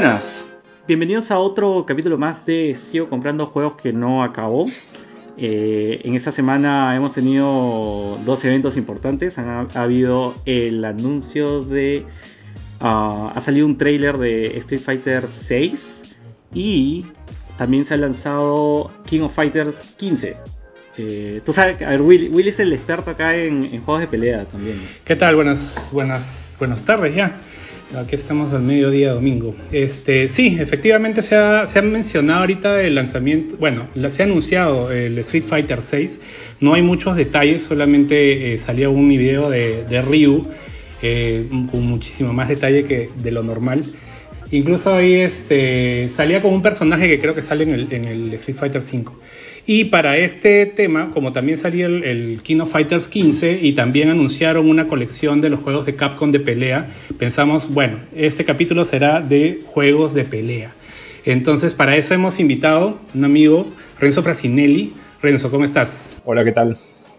buenas, bienvenidos a otro capítulo más de Sigo comprando juegos que no acabó. Eh, en esta semana hemos tenido dos eventos importantes. Ha, ha habido el anuncio de... ah, ha salido un trailer de Street Fighter 6 y también se ha lanzado King of Fighters 15. Eh, tú sabes, a ver, Will, es el experto acá en, en juegos de pelea también. ¿Qué tal? Buenas, buenas, buenas tardes ya. Aquí estamos al mediodía domingo. Este, sí, efectivamente se ha, se ha mencionado ahorita el lanzamiento, bueno, la- se ha anunciado el Street Fighter 6. No hay muchos detalles, solamente eh, salió un video de, de Ryu eh, con muchísimo más detalle que de lo normal. Incluso ahí este, salía como un personaje que creo que sale en el, en el Street Fighter 5. Y para este tema, como también salía el, el King of Fighters 15 y también anunciaron una colección de los juegos de Capcom de pelea, pensamos, bueno, este capítulo será de juegos de pelea. Entonces, para eso hemos invitado a un amigo, Renzo Frasinelli. Renzo, ¿cómo estás? Hola, ¿qué tal?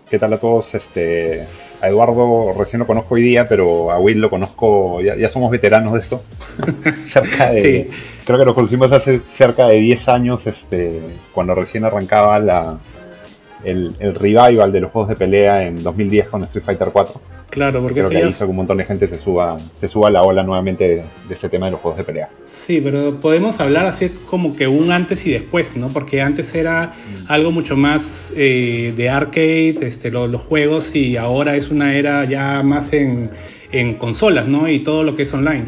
¿Qué tal a todos? Este, a Eduardo recién lo conozco hoy día, pero a Will lo conozco, ya, ya somos veteranos de esto. cerca de, Sí. Creo que nos conocimos hace cerca de 10 años, este, cuando recién arrancaba la, el, el revival de los juegos de pelea en 2010 con Street Fighter 4. Claro, porque Creo que ahí hizo que un montón de gente se suba, se suba a la ola nuevamente de, de este tema de los juegos de pelea. Sí, pero podemos hablar así como que un antes y después, ¿no? Porque antes era algo mucho más eh, de arcade, este, lo- los juegos, y ahora es una era ya más en, en consolas, ¿no? Y todo lo que es online.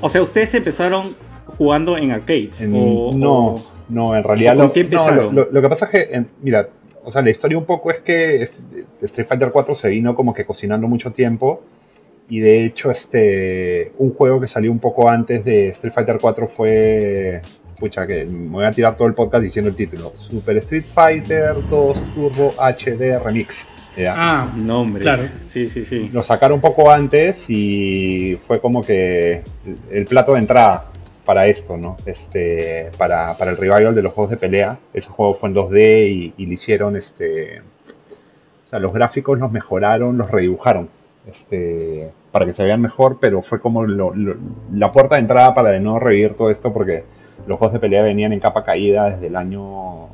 O sea, ustedes empezaron jugando en arcades. En- o, no, o- no, en realidad ¿o con lo, qué no, empezaron? lo, lo- lo que pasa es que, en- mira, o sea, la historia un poco es que est- Street Fighter 4 se vino como que cocinando mucho tiempo y de hecho este un juego que salió un poco antes de Street Fighter 4 fue pucha que me voy a tirar todo el podcast diciendo el título Super Street Fighter 2 Turbo HD Remix. ¿ya? Ah, Nombres. Claro. Sí, sí, sí. lo sacaron un poco antes y fue como que el plato de entrada para esto, ¿no? Este, para, para el revival de los juegos de pelea. Ese juego fue en 2D y, le hicieron, este, o sea, los gráficos los mejoraron, los redibujaron, este, para que se vean mejor, pero fue como lo- lo- la puerta de entrada para de nuevo revivir todo esto porque los juegos de pelea venían en capa caída desde el año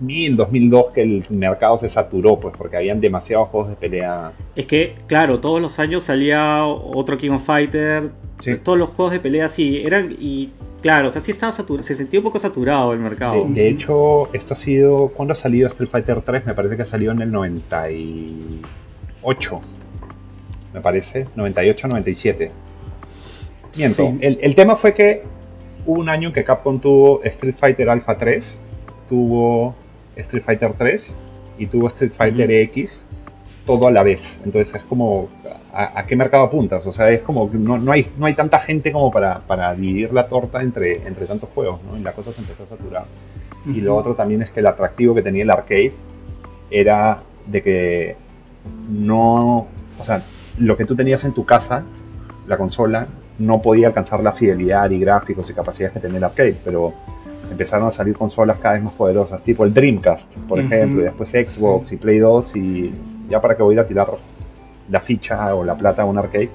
2000, 2002 que el mercado se saturó, pues porque habían demasiados juegos de pelea Es que, claro, todos los años salía otro King of Fighter. Sí. Todos los juegos de pelea sí eran. Y claro, o sea, sí estaba saturado. Se sentía un poco saturado el mercado. De, de hecho, esto ha sido. ¿Cuándo ha salido Street Fighter 3? Me parece que salió en el 98. Me parece. 98, 97. Miento. Sí. El, el tema fue que hubo un año en que Capcom tuvo Street Fighter Alpha 3, tuvo Street Fighter 3 y tuvo Street Fighter Ujú. X todo a la vez. Entonces es como, ¿a, a qué mercado apuntas? O sea, es como que no, no, hay, no hay tanta gente como para, para dividir la torta entre, entre tantos juegos, ¿no? Y la cosa se empezó a saturar. Y lo otro también es que el atractivo que tenía el arcade era de que no, o sea, lo que tú tenías en tu casa, la consola, no podía alcanzar la fidelidad y gráficos y capacidades que tenía el arcade, pero empezaron a salir consolas cada vez más poderosas, tipo el Dreamcast, por Ujú. ejemplo, y después Xbox y Play 2 y ya para que voy a ir a tirar la ficha o la plata a un arcade,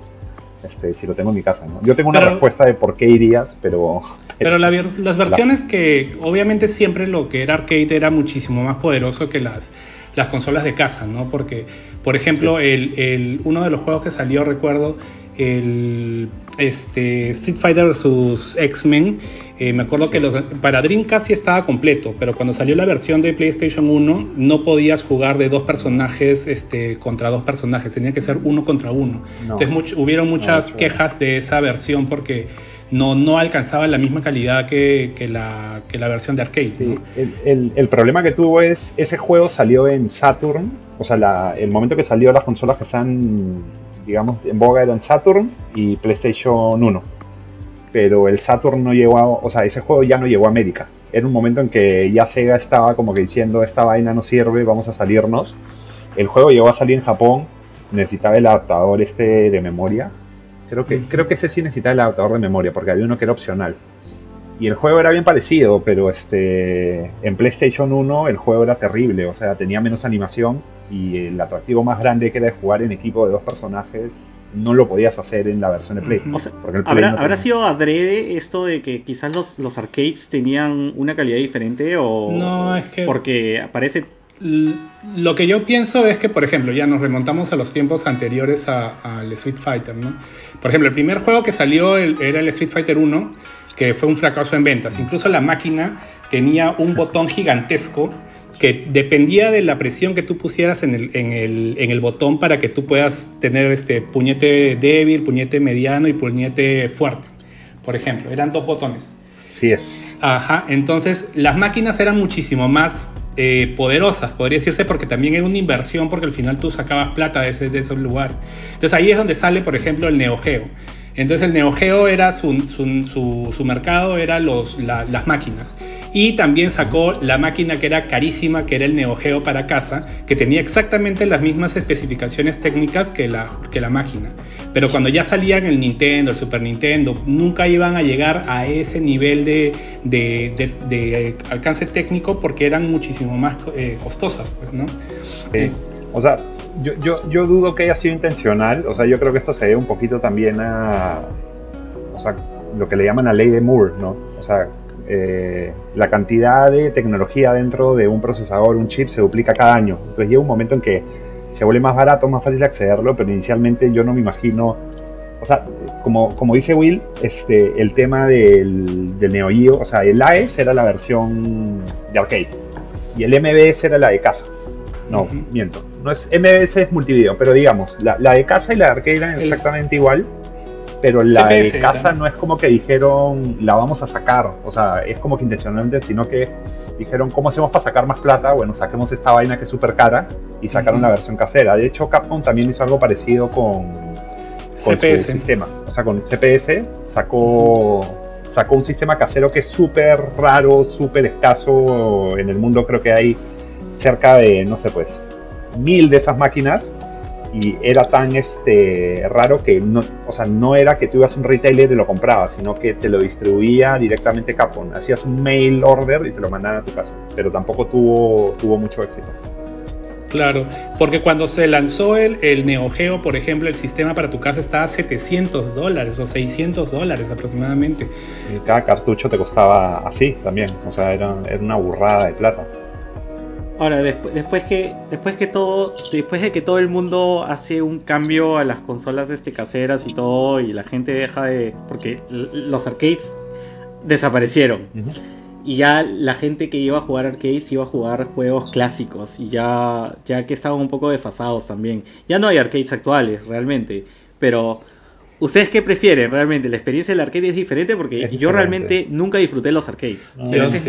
este, si lo tengo en mi casa, ¿no? Yo tengo una Pero- respuesta de por qué irías, pero Pero la las versiones que obviamente siempre lo que era arcade era muchísimo más poderoso que las, las consolas de casa, ¿no? Porque, por ejemplo, el, el- uno de los juegos que salió, recuerdo, el este, Street Fighter vs. X-Men, eh, me acuerdo que los, para Dreamcast sí estaba completo, pero cuando salió la versión de PlayStation 1 no podías jugar de dos personajes este, contra dos personajes, tenía que ser uno contra uno. No. Entonces much- hubieron muchas quejas de esa versión porque no, no alcanzaba la misma calidad que, que la, que la versión de arcade. Sí, ¿no? el, el- el problema que tuvo es, ese juego salió en Saturn, o sea, la- el momento que salió las consolas que están, digamos, en boga eran Saturn y PlayStation 1. Pero el Saturn no llegó a, o sea, ese juego ya no llegó a América. Era un momento en que ya Sega estaba como que diciendo, esta vaina no sirve, vamos a salirnos. El juego llegó a salir en Japón, necesitaba el adaptador este de memoria. Creo que, creo que ese sí necesitaba el adaptador de memoria, porque había uno que era opcional. Y el juego era bien parecido, pero este en PlayStation 1 el juego era terrible, o sea, tenía menos animación y el atractivo más grande que era de jugar en equipo de dos personajes no lo podías hacer en la versión de Play. ¿habrá, sido adrede esto de que quizás los, los arcades tenían una calidad diferente o, no, es que porque aparece lo que yo pienso es que, por ejemplo, ya nos remontamos a los tiempos anteriores al Street Fighter, ¿no? Por ejemplo, el primer juego que salió era el Street Fighter 1, que fue un fracaso en ventas. Incluso la máquina tenía un botón gigantesco que dependía de la presión que tú pusieras en el, en el, en el botón para que tú puedas tener este puñete débil, puñete mediano y puñete fuerte. Por ejemplo, eran dos botones. Sí es. Ajá, entonces las máquinas eran muchísimo más eh, poderosas, podría decirse, porque también era una inversión, porque al final tú sacabas plata de, ese, de esos lugares. Entonces ahí es donde sale, por ejemplo, el Neo Geo. Entonces el Neo Geo era su, mercado, era los, las máquinas. Y también sacó la máquina que era carísima, que era el Neo Geo para casa, que tenía exactamente las mismas especificaciones técnicas que la, máquina. Pero cuando ya salían el Nintendo, el Super Nintendo, nunca iban a llegar a ese nivel de, alcance técnico porque eran muchísimo más eh, costosas, pues, ¿no? O sea, yo, yo, yo, dudo que haya sido intencional. O sea, yo creo que esto se debe un poquito también a. O sea, lo que le llaman la ley de Moore, ¿no? O sea, eh, la cantidad de tecnología dentro de un procesador, un chip, se duplica cada año. Entonces llega un momento en que se vuelve más barato, más fácil accederlo, pero inicialmente yo no me imagino. O sea, como, como dice Will, este, el tema del, del Neo Geo, o sea, el AES era la versión de arcade y el MBS era la de casa. No, miento. No es MBS es multivideo, pero digamos, la, de casa y la de arcade eran exactamente igual. Pero la de casa no es como que dijeron la vamos a sacar, o sea, es como que intencionalmente, sino que dijeron cómo hacemos para sacar más plata, bueno, saquemos esta vaina que es súper cara y sacaron la versión casera. De hecho, Capcom también hizo algo parecido con, con CPS. su sistema, o sea, con CPS sacó sacó un sistema casero que es súper raro, súper escaso en el mundo, creo que hay cerca de, no sé, pues, mil de esas máquinas y era tan este raro que no, o sea, no era que tú ibas a un retailer y lo comprabas, sino que te lo distribuía directamente Capcom. Hacías un mail order y te lo mandaban a tu casa, pero tampoco tuvo, tuvo mucho éxito. Claro, porque cuando se lanzó el, el Neo Geo, por ejemplo, el sistema para tu casa estaba a 700 dólares o 600 dólares aproximadamente. Y cada cartucho te costaba así también, o sea, era, era una burrada de plata. Ahora, después, después, que, después que todo, después de que todo el mundo hace un cambio a las consolas este, caseras y todo, y la gente deja de. porque los arcades desaparecieron. Y ya la gente que iba a jugar arcades iba a jugar juegos clásicos. Y ya, ya que estaban un poco desfasados también. Ya no hay arcades actuales, realmente. Pero ¿Ustedes qué prefieren realmente? ¿La experiencia del arcade es diferente? Porque yo realmente nunca disfruté los arcades. pero ese es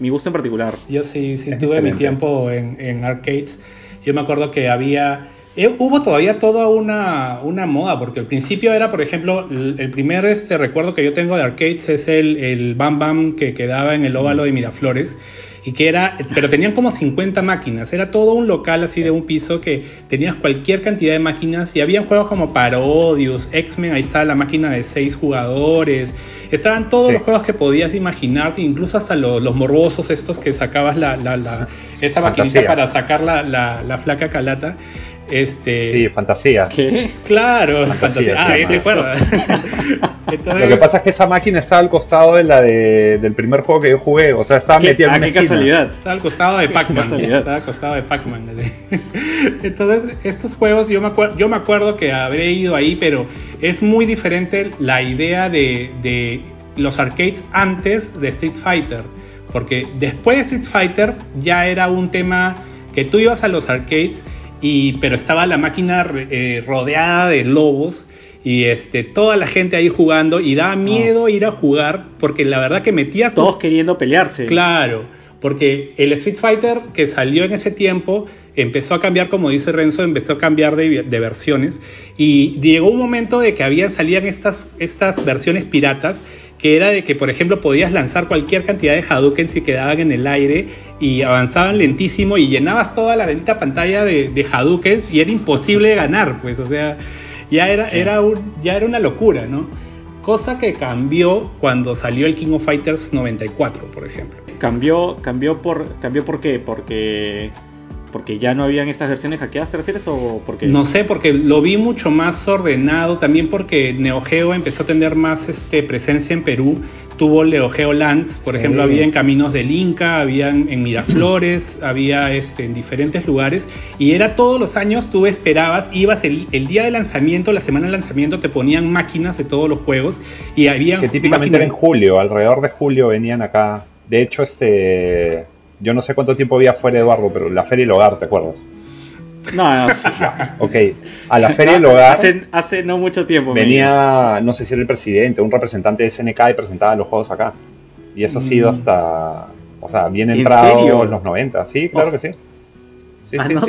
mi, gusto en particular. Yo sí, sí tuve mi tiempo en, arcades. Yo me acuerdo que había... Eh, hubo todavía toda una, una, moda, porque al principio era, por ejemplo, el, primer este recuerdo que yo tengo de arcades es el, el Bam Bam que quedaba en el óvalo de Miraflores y que era, pero tenían como 50 máquinas, era todo un local así de un piso que tenías cualquier cantidad de máquinas y había juegos como Parodius, X-Men, ahí estaba la máquina de 6 jugadores, estaban todos los juegos que podías imaginarte, incluso hasta los, morbosos estos que sacabas la, la, esa maquinita para sacar la, la, flaca calata. Este... Sí, fantasía. ¿Qué? Claro, fantasía. Ah, se Lo que pasa es que esa máquina estaba al costado de la de, del primer juego que yo jugué. O sea, estaba metida en ah, una qué casualidad. Estaba al costado de Pac-Man. estaba al costado de Pac-Man. Entonces, estos juegos, yo me, acuerdo, yo me acuerdo que habré ido ahí, pero es muy diferente la idea de, de los arcades antes de Street Fighter. Porque después de Street Fighter ya era un tema que tú ibas a los arcades y, pero estaba la máquina eh, rodeada de lobos y este, toda la gente ahí jugando y daba miedo ir a jugar porque la verdad que metías... Todos queriendo pelearse. Claro, porque el Street Fighter que salió en ese tiempo empezó a cambiar, como dice Renzo, empezó a cambiar de, versiones y llegó un momento de que había, salían estas, estas versiones piratas que era de que, por ejemplo, podías lanzar cualquier cantidad de Hadouken si quedaban en el aire y avanzaban lentísimo y llenabas toda la bendita pantalla de, de Hadoukens y era imposible ganar, pues, o sea, ya era, era, un, ya era una locura, ¿no? Cosa que cambió cuando salió el King of Fighters 94, por ejemplo. Cambió, cambió por, cambió por qué? Porque porque ya no habían estas versiones hackeadas, ¿te refieres? O porque... No sé, porque lo vi mucho más ordenado, también porque Neo Geo empezó a tener más este, presencia en Perú. Tuvo Neo Geo Lands, por ejemplo, había en Caminos del Inca, había en Miraflores, había este, en diferentes lugares. Y era todos los años, tú esperabas, ibas el, día de lanzamiento, la semana de lanzamiento, te ponían máquinas de todos los juegos. Y había Que típicamente era en julio, alrededor de julio venían acá. De hecho, este yo no sé cuánto tiempo había fuera Eduardo, pero la Feria del Hogar, ¿te acuerdas? No, no, sí. ok, a la Feria del Hogar. Hace, hace no mucho tiempo. Venía, no sé si era el presidente, un representante de SNK y presentaba los juegos acá. Y eso ha sido mm. hasta. O sea, bien entrado en, los 90, sí, claro que sí. ah, no,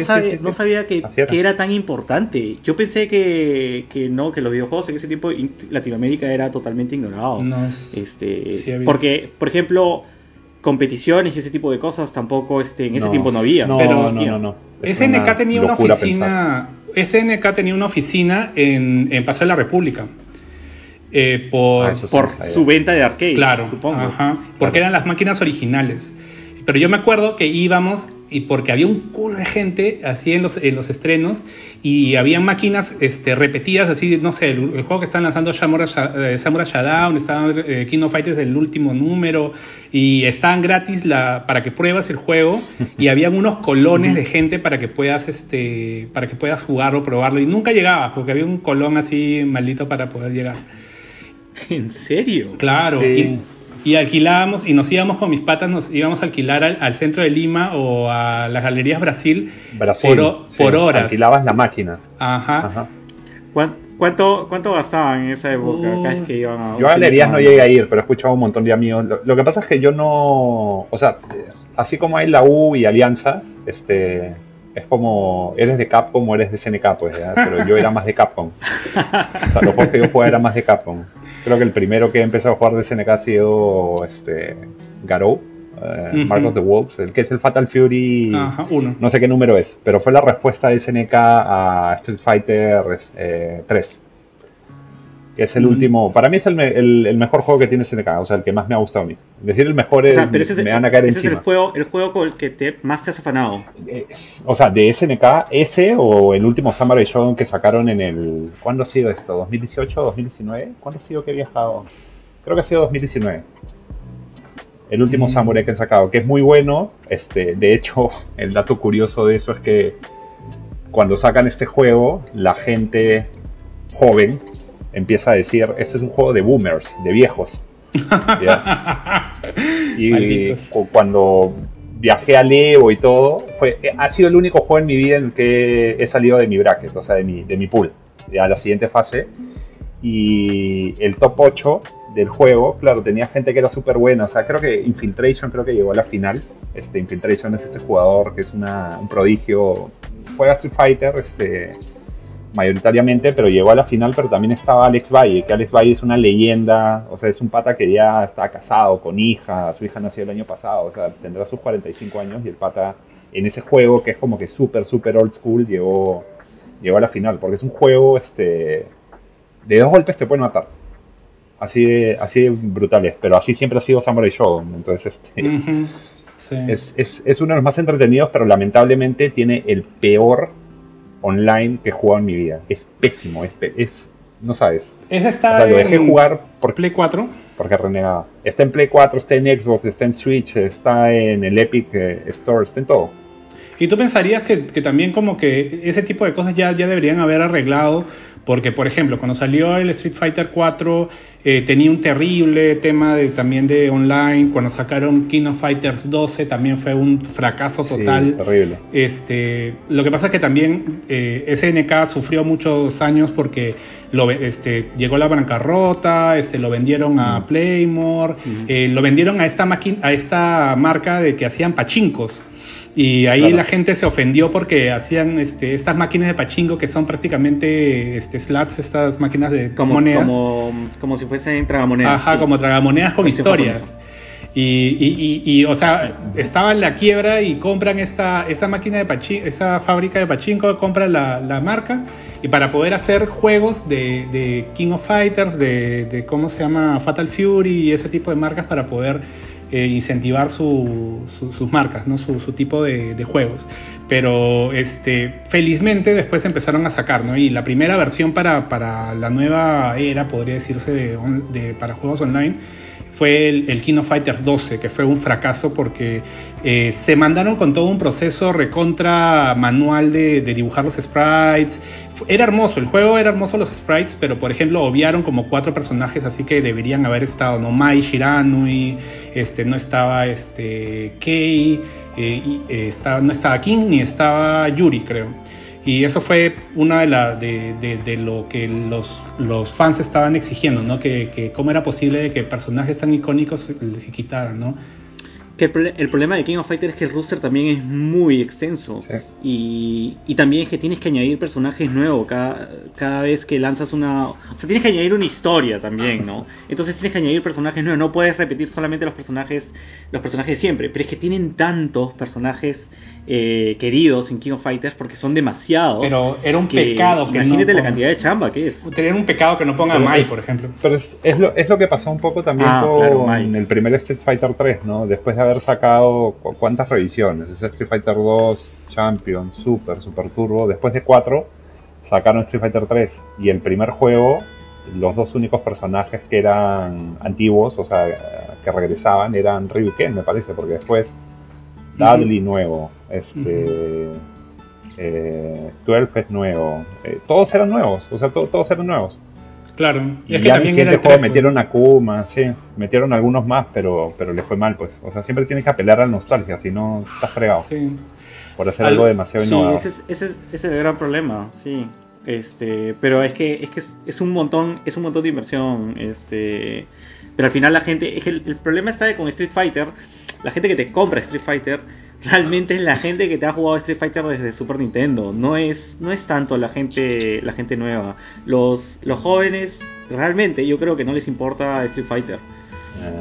no, sabía que era. tan importante. Yo pensé que, que, no, que los videojuegos en ese tiempo Latinoamérica era totalmente ignorado. No, este, porque, por ejemplo, competiciones y ese tipo de cosas tampoco este, en ese tiempo no había. No, pero no, no, no. SNK tenía una oficina. SNK tenía una oficina en, en Paseo de la República. Eh, por, ah, por su venta de arcades, claro, supongo. Ajá, porque eran las máquinas originales. Pero yo me acuerdo que íbamos y porque había un culo de gente así en los, en los estrenos y había máquinas este, repetidas, así, no sé, el, juego que están lanzando Samurai, eh, Samurai Shodown, estaba eh, King of Fighters del último número y estaban gratis la, para que pruebas el juego y habían unos colones de gente para que puedas este para que puedas jugarlo, probarlo y nunca llegaba porque había un colón así maldito para poder llegar. ¿En serio? Claro. Y alquilábamos y nos íbamos con mis patas, nos íbamos a alquilar al, centro de Lima o a las galerías Brasil, por, por horas. Alquilabas la máquina. Ajá. ¿Cuánto, ¿Cuánto gastaban en esa época? yo a galerías no llegué a ir, pero he escuchado un montón de amigos. Lo, que pasa es que yo no. O sea, así como hay la U y Alianza, este. Es como, eres de Capcom o eres de SNK, pues, pero yo era más de Capcom. O sea, los juegos que yo jugaba eran más de Capcom. Creo que el primero que he empezado a jugar de SNK ha sido este, Garou, eh, Mark of the Wolves, el que es el Fatal Fury, no sé qué número es, pero fue la respuesta de SNK a Street Fighter 3. Que es el último, para mí es el, el, mejor juego que tiene SNK, o sea, el que más me ha gustado a mí. Decir el mejor es, me van a caer ese es el juego, el juego con el que te, más te has afanado. Eh, o sea, de SNK, ese o el último Samurai Shodown que sacaron en el... ¿Cuándo ha sido esto? ¿2018 2019? ¿Cuándo ha sido que he viajado? Creo que ha sido 2019. El último mm. Samurai que han sacado, que es muy bueno. Este, de hecho, el dato curioso de eso es que cuando sacan este juego, la gente joven empieza a decir, este es un juego de boomers, de viejos. y cuando viajé a Leo y todo, fue, eh, ha sido el único juego en mi vida en el que he salido de mi bracket, o sea, de mi, de mi pool, a la siguiente fase. Y el top 8 del juego, claro, tenía gente que era súper buena. O sea, creo que Infiltration creo que llegó a la final. Este, Infiltration es este jugador que es una, un prodigio. Juega Street Fighter, este, mayoritariamente, pero llegó a la final, pero también estaba Alex Valle, que Alex Valle es una leyenda, o sea, es un pata que ya está casado, con hija, su hija nació el año pasado, o sea, tendrá sus 45 años y el pata en ese juego que es como que súper, súper old school, llegó, llegó a la final, porque es un juego, este, de dos golpes te pueden matar. Así de, así brutales, pero así siempre ha sido Samurai Shodown, entonces este... Es, es, es uno de los más entretenidos, pero lamentablemente tiene el peor online que he jugado en mi vida. Es pésimo, es, es no sabes. ¿Es está o sea, lo dejé jugar por Play 4. Porque renegaba. Está en Play 4, está en Xbox, está en Switch, está en el Epic eh, Store, está en todo. Y tú pensarías que, que, también como que ese tipo de cosas ya, ya deberían haber arreglado porque, por ejemplo, cuando salió el Street Fighter 4 eh, tenía un terrible tema de, también de online. Cuando sacaron King of Fighters 12 también fue un fracaso total. terrible. Este, lo que pasa es que también eh, SNK sufrió muchos años porque lo, este, llegó la bancarrota, este, lo vendieron a Playmore, eh, lo vendieron a esta, a esta marca de que hacían pachincos. Y ahí la gente se ofendió porque hacían este, estas máquinas de pachingo que son prácticamente este, slats, estas máquinas de como, monedas. Como, si fuesen tragamonedas. Ajá, como tragamonedas con historias. Y, y, y, o sea, estaba en la quiebra y compran esta, esta máquina de pachinko, esa fábrica de pachinko, compran la, la, marca y para poder hacer juegos de, de King of Fighters, de, de, cómo se llama Fatal Fury y ese tipo de marcas para poder eh, incentivar su, sus marcas, ¿no? su, tipo de, juegos. Pero este, felizmente después empezaron a sacar, ¿no? Y la primera versión para, para la nueva era, podría decirse, de, para juegos online, fue el, el King of Fighters 12, que fue un fracaso porque eh, se mandaron con todo un proceso recontra manual de, de, dibujar los sprites. Era hermoso, el juego era hermoso los sprites, pero por ejemplo obviaron como cuatro personajes así que deberían haber estado, ¿no? Mai Shiranui, este, no estaba este, Kei, eh, eh, no estaba King ni estaba Yuri, creo. Y eso fue una de, la, de, de, lo que los, los, fans estaban exigiendo, ¿no? Que, que cómo era posible que personajes tan icónicos se quitaran, ¿no? Que el, problema de King of Fighters es que el roster también es muy extenso. Y, y, también es que tienes que añadir personajes nuevos cada, cada vez que lanzas una. O sea, tienes que añadir una historia también, ¿no? Entonces tienes que añadir personajes nuevos. No puedes repetir solamente los personajes, los personajes de siempre. Pero es que tienen tantos personajes eh, queridos en King of Fighters porque son demasiados. Pero era un pecado que Imagínate la cantidad de chamba que es. Tener un pecado que no ponga Mai, por ejemplo. Pero es, es, lo, es, lo, que pasó un poco también ah, con el primer Street Fighter 3, ¿no? Después de haber sacado cuántas revisiones, Street Fighter 2, Champion, Super, Super Turbo, después de 4 sacaron Street Fighter 3 y el primer juego, los dos únicos personajes que eran antiguos, o sea, que regresaban, eran Ryu y Ken, me parece, porque después Dudley nuevo, este, eh, 12 es nuevo, eh, todos eran nuevos, o sea, todos eran nuevos. Claro, y, es que también en el juego metieron a Kuma, sí, metieron algunos más, pero, pero le fue mal, pues. O sea, siempre tienes que apelar a la nostalgia, si no estás fregado. Sí. Por hacer algo demasiado innovador. Sí, ese es, ese, es, el gran problema, sí. Este, pero es que es que es, un montón, es un montón de inversión, este, pero al final la gente, es que el, el problema está con Street Fighter la gente que te compra Street Fighter realmente es la gente que te ha jugado Street Fighter desde Super Nintendo. No es, no es tanto la gente, la gente nueva. Los, los jóvenes realmente yo creo que no les importa Street Fighter.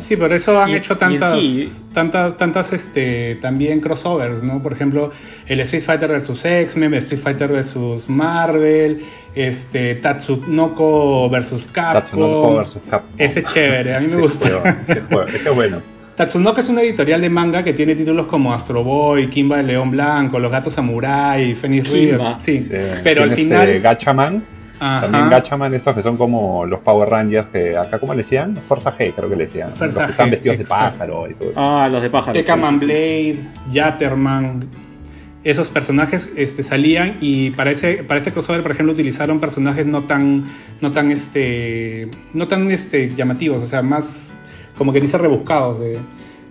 Sí, por eso han hecho tantas, tantas, tantas, este, también crossovers, ¿no? Por ejemplo, el Street Fighter vs X-Men, Street Fighter vs Marvel, este, Tatsunoko vs Capcom. Tatsunoko vs Capcom. Ese es chévere, a mí me gusta. Ese es bueno. Tatsunoko es una editorial de manga que tiene títulos como Astro Boy, Kimba el León Blanco, Los Gatos Samurai, Phoenix River. Sí, pero al este final. Gachaman. También Gachaman, estos que son como los Power Rangers, que acá, ¿cómo le decían? Forza G, creo que le decían. los que están vestidos de pájaro y todo eso. Ah, los de pájaro. Tekaman Blade, Yatterman. Esos personajes este, salían y para ese, para ese crossover, por ejemplo, utilizaron personajes no tan, no tan, este, no tan este, llamativos, o sea, más como que dice rebuscados. De,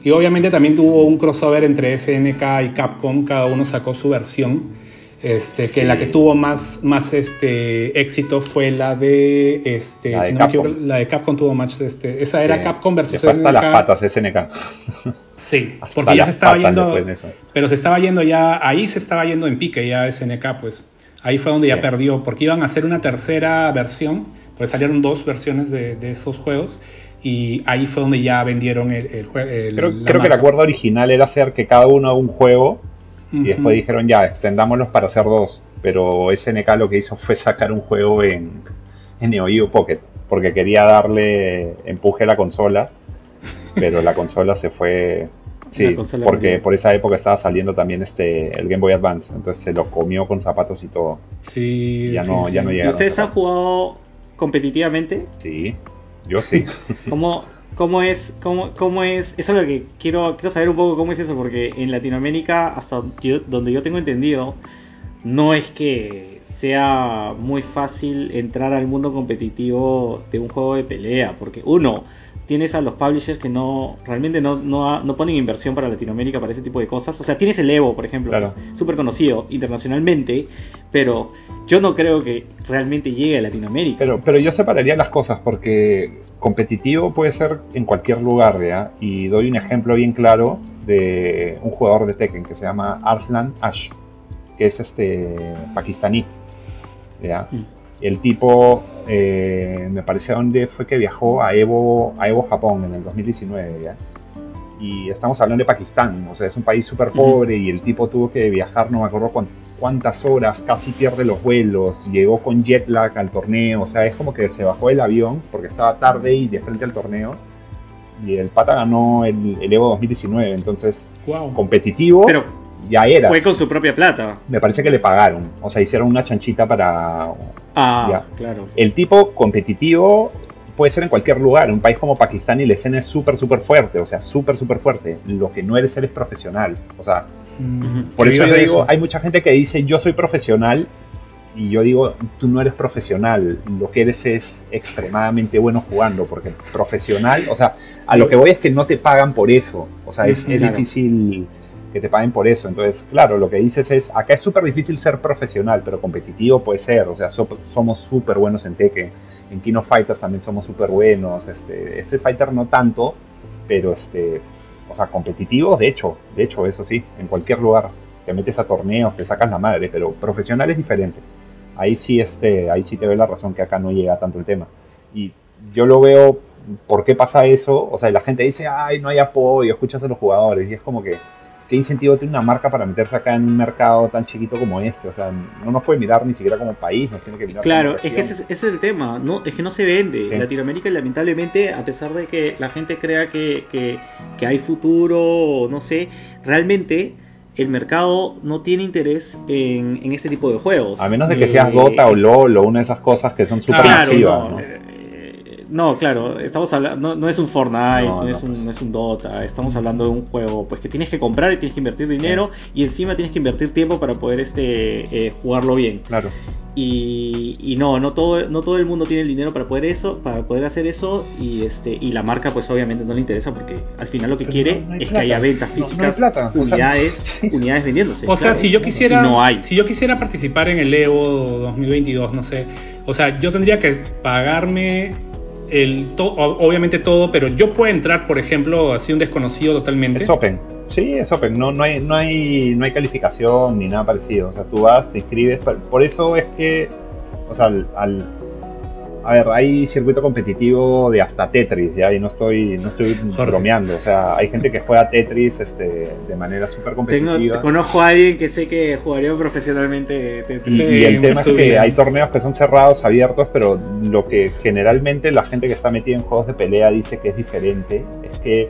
y obviamente también tuvo un crossover entre SNK y Capcom, cada uno sacó su versión. Este, que la que tuvo más, más este, éxito fue la de este, la de, Capcom. la de Capcom tuvo más este, esa era Capcom versus SNK. Hasta las patas SNK. Sí, porque ya se estaba yendo, pero se estaba yendo ya, ahí se estaba yendo en pique ya SNK, pues ahí fue donde ya perdió, porque iban a hacer una tercera versión, pues salieron dos versiones de, de esos juegos y ahí fue donde ya vendieron el, juego. Creo, creo que el acuerdo original era hacer que cada uno un juego y después dijeron ya, extendámoslos para hacer dos. Pero SNK lo que hizo fue sacar un juego en, en Neo Geo Pocket porque quería darle empuje a la consola, pero la consola se fue. Sí, porque por esa época estaba saliendo también este el Game Boy Advance, entonces se lo comió con zapatos y todo. Sí, ya no, ya no llegaron. ¿Ustedes han jugado competitivamente? Sí. Yo sí. ¿Cómo, cómo es, cómo, cómo es? Eso es lo que quiero, quiero saber un poco cómo es eso, porque en Latinoamérica, hasta donde yo tengo entendido, no es que sea muy fácil entrar al mundo competitivo de un juego de pelea, porque uno, tienes a los publishers que no realmente no, no, ponen inversión para Latinoamérica para ese tipo de cosas. O sea, tienes el Evo, por ejemplo, que es súper conocido internacionalmente, pero yo no creo que realmente llegue a Latinoamérica. Pero, pero yo separaría las cosas porque competitivo puede ser en cualquier lugar, ¿ya? Y doy un ejemplo bien claro de un jugador de Tekken que se llama Arslan Ash, que es este pakistaní, ¿ya? Mm. El tipo, eh, me parece dónde fue que viajó a Evo, a Evo Japón en el 2019, ¿ya? Y estamos hablando de Pakistán, o sea, es un país súper pobre y el tipo tuvo que viajar, no me acuerdo cuántas horas, casi pierde los vuelos, llegó con jet lag al torneo, o sea, es como que se bajó del avión porque estaba tarde y de frente al torneo y el pata ganó el, el Evo 2019, entonces Wow. competitivo Pero ya era. fue con su propia plata. Me parece que le pagaron, o sea, hicieron una chanchita para... Ah, Ya. claro. El tipo competitivo puede ser en cualquier lugar, en un país como Pakistán y la escena es súper, súper fuerte, o sea, súper, súper fuerte. Lo que no eres eres profesional, o sea, Mm, por eso yo digo, eso. hay mucha gente que dice yo soy profesional y yo digo tú no eres profesional, lo que eres es extremadamente bueno jugando, porque profesional, o sea, a lo que voy es que no te pagan por eso, o sea, es, Ujú, es claro. difícil que te paguen por eso, entonces, claro, lo que dices es, acá es súper difícil ser profesional, pero competitivo puede ser, o sea, so- somos súper buenos en Tekken, en King of Fighters también somos súper buenos, este, Street Fighter no tanto, pero este, o sea, competitivos, de hecho, de hecho, eso sí, en cualquier lugar. Te metes a torneos, te sacas la madre, pero profesional es diferente. Ahí sí, este, ahí sí te doy la razón que acá no llega tanto el tema. Y yo lo veo, ¿por qué pasa eso? O sea, la gente dice, ay, no hay apoyo, escuchas a los jugadores, y es como que, ¿qué incentivo tiene una marca para meterse acá en un mercado tan chiquito como este? O sea, no nos puede mirar ni siquiera como país, nos tiene que mirar Claro, como es que ese, ese es el tema, no, es que no se vende. Sí. Latinoamérica, lamentablemente, a pesar de que la gente crea que, que- que hay futuro, no sé, realmente el mercado no tiene interés en, en este tipo de juegos. A menos de que Eh, seas Dota o LOL o una de esas cosas que son súper Claro, masivas, no, ¿no? No, claro, estamos hablando, no, no es un Fortnite, No, es un, pues. no es un Dota, estamos hablando de un juego pues que tienes que comprar y tienes que invertir dinero y encima tienes que invertir tiempo para poder este eh, jugarlo bien. Claro. Y, y no, no todo, no todo el mundo tiene el dinero para poder eso, para poder hacer eso, y este, y la marca pues obviamente no le interesa porque al final lo que Pero quiere es que haya ventas físicas, plata, unidades, sí. unidades vendiéndose. O sea, claro. si yo quisiera, Y no hay. si yo quisiera participar en el Evo 2022, no sé, o sea, yo tendría que pagarme el to- obviamente todo, pero yo puedo entrar, por ejemplo, así un desconocido totalmente. Es open. Sí, es open. No, no, hay, no, hay, no hay calificación ni nada parecido. O sea, tú vas, te inscribes. Por eso es que, o sea, al, al- a ver, hay circuito competitivo de hasta Tetris, ya, y no estoy, no estoy Jorge. bromeando. O sea, hay gente que juega Tetris este, de manera súper Tengo, competitiva. conozco a alguien que sé que jugaría profesionalmente Tetris. Y, y el tema es que hay torneos que son cerrados, abiertos, pero lo que generalmente la gente que está metida en juegos de pelea dice que es diferente es que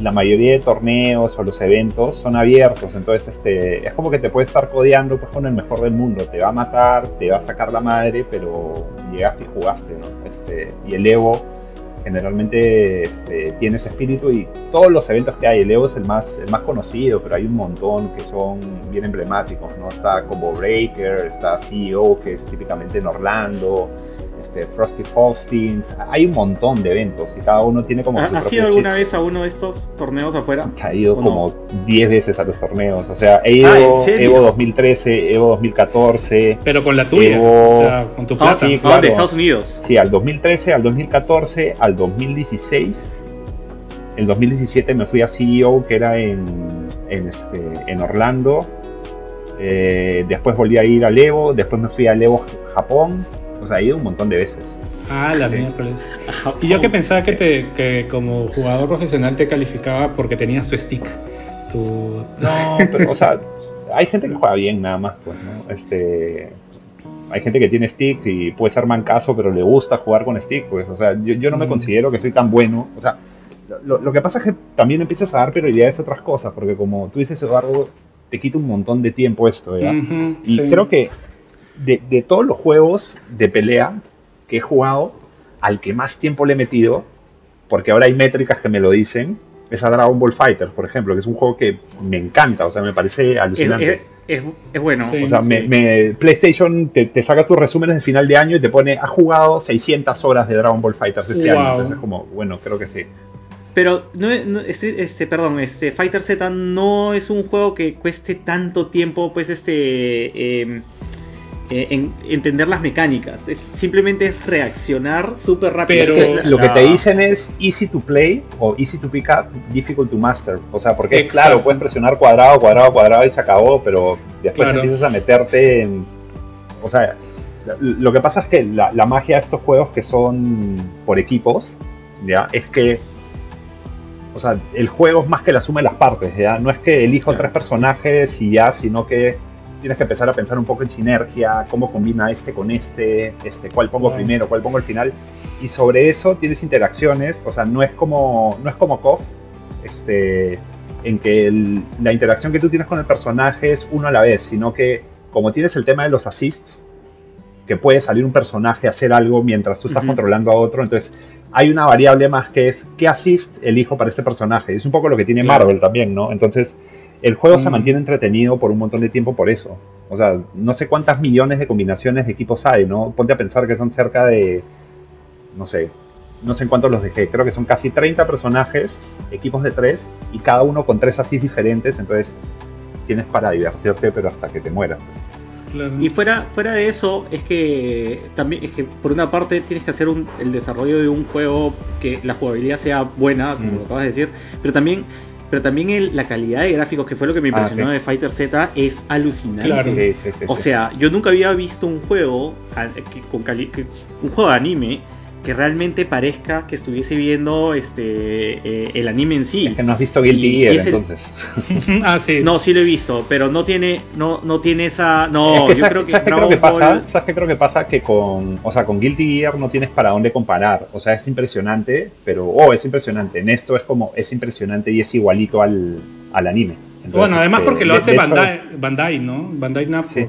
la mayoría de torneos o los eventos son abiertos, entonces este es como que te puede estar codeando pues con el mejor del mundo, te va a matar, te va a sacar la madre, pero llegaste y jugaste, ¿no? Este, y el Evo generalmente este, tiene ese espíritu y todos los eventos que hay, el Evo es el más, el más conocido, pero hay un montón que son bien emblemáticos, ¿no? Está Combo Breaker, está CEO, que es típicamente en Orlando, este, Frosty Faustins, hay un montón de eventos y cada uno tiene como su ¿Ha- ¿Has propio ido alguna chiste. vez a uno de estos torneos afuera? Ha ido como 10 veces a los torneos, o sea, he ido Ah. Evo 2013, Evo 2014, Pero con la tuya, Evo- o sea, con tu Ah, plata. sí, ¿A dónde? claro. Estados Unidos. Sí, al 2013, al 2014, al 2016. El 2017 me fui a CEO, que era en, en, este, en Orlando. Eh, después volví a ir al Evo, después me fui al Evo Japón. O sea, he ido un montón de veces. Ah, la Sí. miércoles. Y yo que pensaba que, te, que como jugador profesional te calificaba porque tenías tu stick. Tu... No, pero, o sea, hay gente que juega bien nada más, pues, ¿no? Este, hay gente que tiene stick y puede ser mancazo, pero le gusta jugar con stick, pues, o sea, yo, yo no me Mm. considero que soy tan bueno, o sea, lo, lo que pasa es que también empiezas a dar prioridades a otras cosas, porque como tú dices, Eduardo, te quita un montón de tiempo esto, ¿ya? Y sí. creo que de, de todos los juegos de pelea que he jugado, al que más tiempo le he metido, porque ahora hay métricas que me lo dicen, es a Dragon Ball Fighter, por ejemplo, que es un juego que me encanta, o sea, me parece alucinante. es- es- es bueno. Sí. o sea, me, me- PlayStation te, te saca tus resúmenes de final de año y te pone, ha jugado 600 horas de Dragon Ball Fighters este Wow. año. Entonces es como, bueno, creo que sí. Pero no, este, este, perdón, este Fighter Z no es un juego que cueste tanto tiempo, pues este em, eh, en- entender las mecánicas. Es simplemente es reaccionar súper rápido. Pero- lo que te dicen es easy to play o easy to pick up, difficult to master. O sea, porque Exacto. claro, puedes presionar cuadrado, cuadrado, cuadrado y se acabó, pero después Claro. empiezas a meterte en... O sea, lo que pasa es que la, la magia de estos juegos que son por equipos, ¿ya? Es que... O sea, el juego es más que la suma de las partes, ¿ya? No es que elijo Claro. tres personajes y ya, sino que tienes que empezar a pensar un poco en sinergia, cómo combina este con este, este cuál pongo primero, cuál pongo al final. Y sobre eso tienes interacciones, o sea, no es como, no es como KOF, este, en que la interacción que tú tienes con el personaje es uno a la vez, sino que como tienes el tema de los assists, que puede salir un personaje a hacer algo mientras tú estás controlando a otro, entonces hay una variable más que es qué assist elijo para este personaje. Es un poco lo que tiene Marvel también, ¿no? Entonces, el juego se mantiene entretenido por un montón de tiempo por eso. O sea, no sé cuántas millones de combinaciones de equipos hay, ¿no? Ponte a pensar que son cerca de, no sé, no sé en cuántos los dejé, creo que son casi 30 personajes, equipos de 3, y cada uno con tres así diferentes, entonces tienes para divertirte, pero hasta que te mueras. Y fuera, fuera de eso, es que también es que por una parte tienes que hacer el desarrollo de un juego que la jugabilidad sea buena, como mm. lo acabas de decir, pero también pero también la calidad de gráficos, que fue lo que me ah, impresionó de Fighter Z, es alucinante. o sea, yo nunca había visto un juego con un juego de anime que realmente parezca que estuviese viendo este eh, el anime en sí. Es que no has visto Guilty Gear entonces. ah, sí. No, sí lo he visto, pero no tiene no no tiene esa no, yo creo que ¿sabes qué creo que pasa? ¿Sabes qué creo que pasa que con, o sea, con Guilty Gear no tienes para dónde comparar, o sea, es impresionante, pero oh, es impresionante. En esto es como es impresionante y es igualito al, al anime. bueno, además porque lo hace Bandai, Bandai, ¿no? Bandai Namco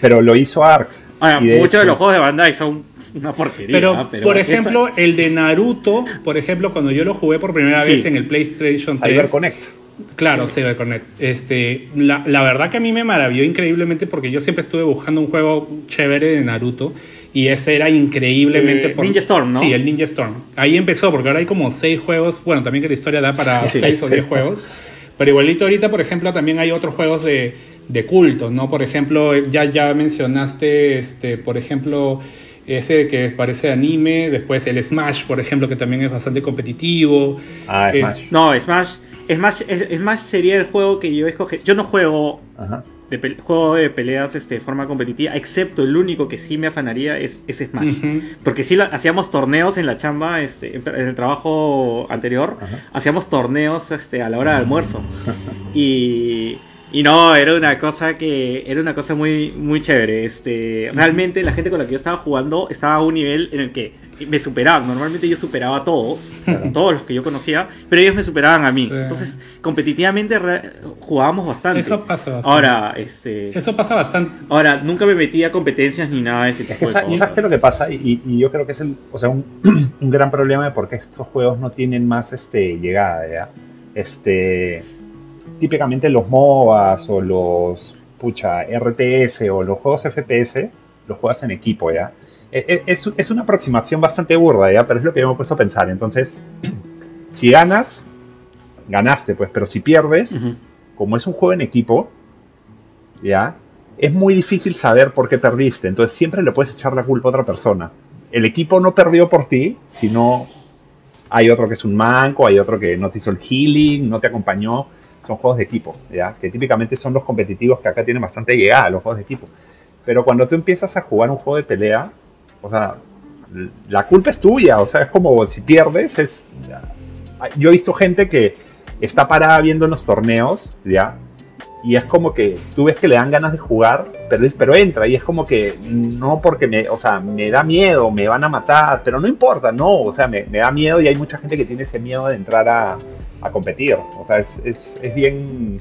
Pero lo hizo Ark. muchos de los juegos de Bandai son una porquería. Pero, por ejemplo, el de Naruto, por ejemplo, cuando yo lo jugué por primera vez en el PlayStation 3. Connect. Claro, Connect. Este, la, la, verdad que a mí me maravilló increíblemente porque yo siempre estuve buscando un juego chévere de Naruto y este era increíblemente... Eh, Ninja Storm, ¿no? Sí, el Ninja Storm. Ahí empezó porque ahora hay como seis juegos, bueno, también que la historia da para seis o diez juegos, pero igualito ahorita, por ejemplo, también hay otros juegos de, de culto, ¿no? Por ejemplo, ya, ya mencionaste, este, por ejemplo ese que parece anime, después el Smash, por ejemplo, que también es bastante competitivo. Ah, Smash. no, Smash, Smash, Smash sería el juego que yo escogí. Yo no juego de juego de peleas este, de forma competitiva, excepto el único que sí me afanaría es, Smash. Porque sí hacíamos torneos en la chamba, este, en el trabajo anterior, hacíamos torneos este, a la hora de almuerzo. y y no, era una cosa que era una cosa muy muy chévere. Este, realmente la gente con la que yo estaba jugando estaba a un nivel en el que me superaban. Normalmente yo superaba a todos, todos los que yo conocía, pero ellos me superaban a mí. Entonces, competitivamente jugábamos bastante. Eso pasa bastante. Ahora, este, eso pasa bastante. Ahora, nunca me metía a competencias ni nada de ese tipo de cosas. ¿Sabes qué es lo que pasa? Y, yo creo que es el, o sea, un, un, gran problema de por qué estos juegos no tienen más este llegada, ¿ya? Este típicamente los MOBAs o los pucha, RTS o los juegos FPS los juegas en equipo, ¿ya? E, e, es, una aproximación bastante burda, ¿ya? Pero es lo que me he puesto a pensar. Entonces, si ganas, ganaste, pues, pero si pierdes, como es un juego en equipo, ¿ya? Es muy difícil saber por qué perdiste. Entonces, siempre le puedes echar la culpa a otra persona. El equipo no perdió por ti, sino hay otro que es un manco, hay otro que no te hizo el healing, no te acompañó son juegos de equipo, ¿ya? que típicamente son los competitivos que acá tienen bastante llegada, los juegos de equipo. Pero cuando tú empiezas a jugar un juego de pelea, o sea, la culpa es tuya, o sea, es como si pierdes, es... Yo he visto gente que está parada viendo los torneos, ¿ya? y es como que tú ves que le dan ganas de jugar, pero, pero entra y es como que no porque me, o sea, me da miedo, me van a matar, pero no importa, no, o sea, me, da miedo y hay mucha gente que tiene ese miedo de entrar a, competir, o sea, es, es, es bien...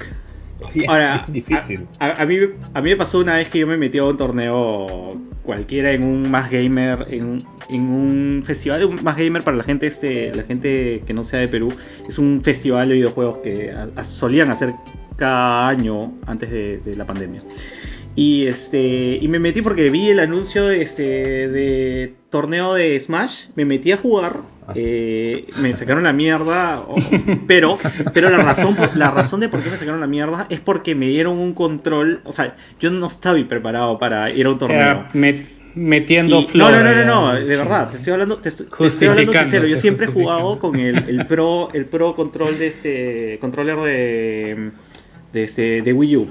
difícil. A, mí, a mí me pasó una vez que yo me metí a un torneo cualquiera en un más gamer, en, en un festival, un más gamer para la gente este, la gente que no sea de Perú, es un festival de videojuegos que solían hacer cada año antes de, la pandemia. Y este y me metí porque vi el anuncio de, este, de torneo de Smash, me metí a jugar. Eh, me sacaron la mierda, pero pero la razón la razón de por qué me sacaron la mierda es porque me dieron un control, o sea, yo no estaba preparado para ir a un torneo. metiendo No, no, no, no, de verdad, te estoy hablando, te, estoy hablando sincero. Yo siempre he jugado con el, el, pro, el pro control de este controller de de, este, de Wii U.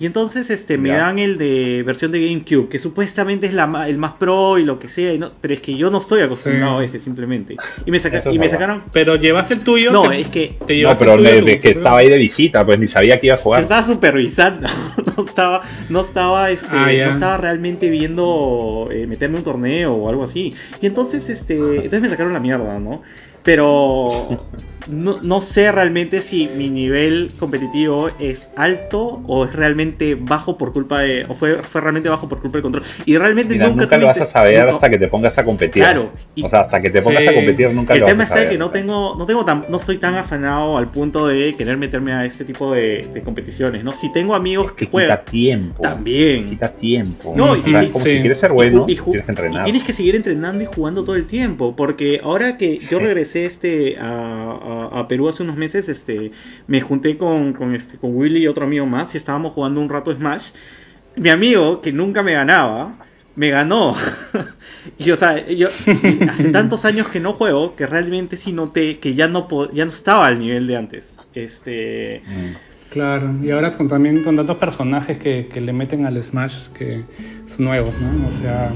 Y entonces este me dan el de versión de GameCube, que supuestamente es la, el más pro y lo que sea, pero es que yo no estoy acostumbrado a ese simplemente. Y me, y me sacaron... Pero llevas el tuyo. No, es que... no, pero que estaba ahí de visita, pues ni sabía que iba a jugar. estaba supervisando, no estaba, no estaba, este, ah, no estaba realmente viendo eh, meterme un torneo o algo así. Y entonces, este, entonces me sacaron la mierda, ¿no? Pero no, no, sé realmente si mi nivel competitivo es alto o es realmente bajo por culpa de. o fue, fue realmente bajo por culpa del control. Y realmente nunca. lo vas a saber hasta que te pongas a competir. Claro. o sea, hasta que te pongas a competir nunca lo vas a saber. El tema está que no tengo, no tengo tan, no soy tan afanado al punto de querer meterme a este tipo de, competiciones, ¿no? Si tengo amigos que, juegan. Quita tiempo. También. Quita tiempo. No, y, como si quieres ser bueno, tienes que entrenar. Y tienes que seguir entrenando y jugando todo el tiempo. Porque ahora que yo regresé este a a, Perú hace unos meses, este, me junté con, con, este, con Willy y otro amigo más y estábamos jugando un rato Smash. Mi amigo, que nunca me ganaba, me ganó. y o sea, yo hace tantos años que no juego que realmente sí noté que ya no ya no estaba al nivel de antes. Este mm. Claro, y ahora con también con tantos personajes que, que le meten al Smash que son nuevos, ¿no? O sea,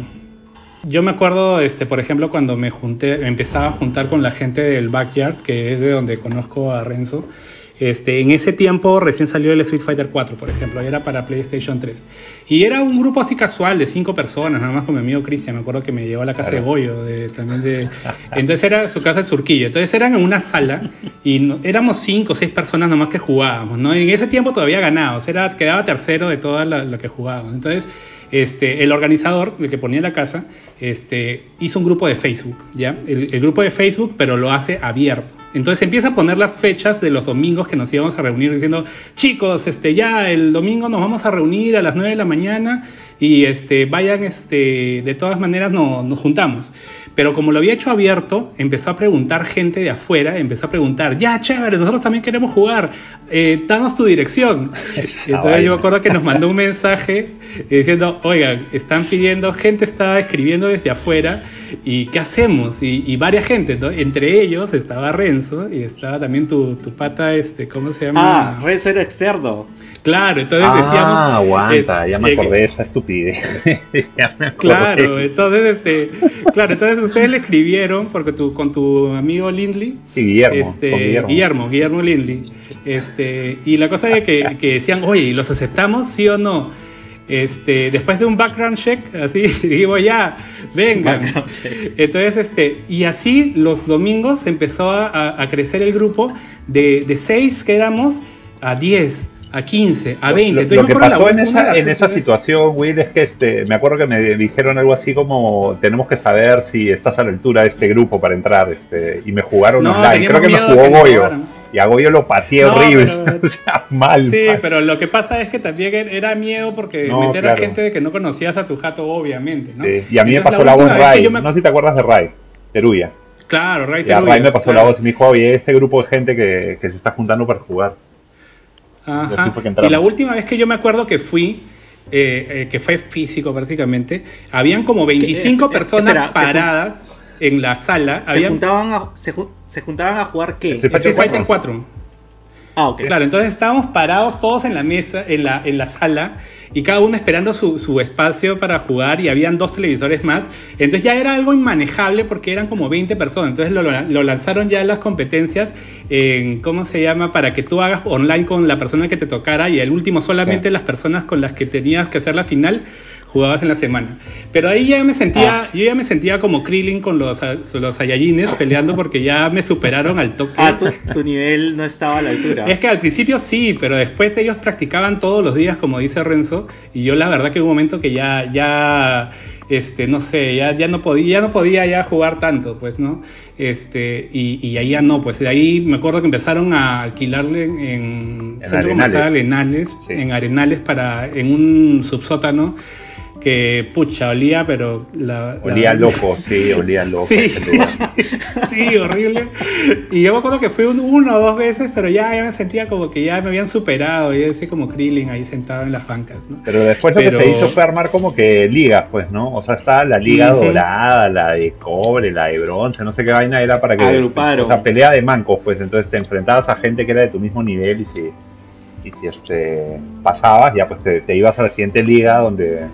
yo me acuerdo, este, por ejemplo, cuando me junté, me empezaba a juntar con la gente del Backyard, que es de donde conozco a Renzo. Este, en ese tiempo recién salió el Street Fighter 4, por ejemplo, era para PlayStation 3. Y era un grupo así casual de cinco personas, nada más con mi amigo Cristian, me acuerdo que me llevó a la casa de Goyo, de, también de... Entonces era su casa de Surquillo, entonces eran en una sala y éramos cinco o seis personas nomás que jugábamos, ¿no? En ese tiempo todavía ganábamos, era, quedaba tercero de todo lo que jugábamos. Entonces este, el organizador, el que ponía la casa, este, hizo un grupo de Facebook, ¿ya? El, grupo de Facebook, pero lo hace abierto. Entonces empieza a poner las fechas de los domingos que nos íbamos a reunir diciendo, chicos, este, ya el domingo nos vamos a reunir a las 9 de la mañana y este, vayan, este, de todas maneras nos juntamos. Pero como lo había hecho abierto, empezó a preguntar gente de afuera, empezó a preguntar, ya, chévere, nosotros también queremos jugar, eh, danos tu dirección. Entonces yo me acuerdo que nos mandó un mensaje diciendo, oigan, están pidiendo, gente está escribiendo desde afuera, ¿y qué hacemos? Y, varias gente, ¿no? Entre ellos estaba Renzo y estaba también tu, tu pata, este, ¿cómo se llama? Ah, Renzo era externo. Claro, entonces ah, decíamos. Ah, aguanta, ya me acordé de esa estupidez. claro, entonces, este, claro, entonces ustedes le escribieron porque tú, con tu amigo Lindley. Sí, Guillermo, este, Guillermo. Guillermo. Guillermo, Lindley. Este, y la cosa es que, que decían, oye, ¿los aceptamos, sí o no? Este, después de un background check, así digo ya, vengan. Entonces, este, y así los domingos empezó a, a crecer el grupo de, de seis que éramos a 10 a 15, a 20. Lo, que pasó en esa, en esa situación, Will, es que este, me acuerdo que me dijeron algo así como tenemos que saber si estás a la altura de este grupo para entrar, este, y me jugaron online. Creo que me jugó Goyo. Y a Goyo lo pateé horrible. o sea, mal. Sí, pero lo que pasa es que también era miedo porque meter a gente de que no conocías a tu jato, obviamente. ¿no? Sí. Y a mí me pasó la, voz Ray. No sé si te acuerdas de Ray, Teruya. Claro, Ray Teruya. Ray me pasó la voz y me dijo, oye, este grupo de gente que, que se está juntando para jugar. Y la última vez que yo me acuerdo que fui, eh, eh, que fue físico prácticamente, habían como 25 eh, personas paradas en la sala. Se, juntaban a, se, juntaban a jugar qué? Street Fighter 4. Ah, ok. Claro, entonces estábamos parados todos en la mesa, en la, en la sala, y cada uno esperando su, su, espacio para jugar y habían dos televisores más. Entonces ya era algo inmanejable porque eran como 20 personas. Entonces lo, lo lanzaron ya en las competencias en, ¿cómo se llama? Para que tú hagas online con la persona que te tocara y el último solamente las personas con las que tenías que hacer la final jugabas en la semana. Pero ahí ya me sentía, ah. yo ya me sentía como Krillin con los, los Saiyajines peleando porque ya me superaron al toque. Ah, tu, nivel no estaba a la altura. Es que al principio sí, pero después ellos practicaban todos los días, como dice Renzo, y yo la verdad que hubo un momento que ya, ya, este, no sé, ya, ya no podía, ya no podía ya jugar tanto, pues, ¿no? Este, y, y ahí ya no, pues de ahí me acuerdo que empezaron a alquilarle en, en Centro Comercial Arenales, en Arenales para, en un subsótano que pucha, olía, pero la, olía loco, sí, olía loco. Sí, sí, horrible. Y yo me acuerdo que fui una o dos veces, pero ya, ya me sentía como que ya me habían superado, y así como Krillin ahí sentado en las bancas. ¿no? Pero después lo que se hizo fue armar como que ligas, pues, ¿no? O sea, está la liga dorada, la de cobre, la de bronce, no sé qué vaina era para que... Agruparon. O sea, pelea de mancos, pues, entonces te enfrentabas a gente que era de tu mismo nivel y se y si este pasabas, ya pues te, te ibas a la siguiente liga donde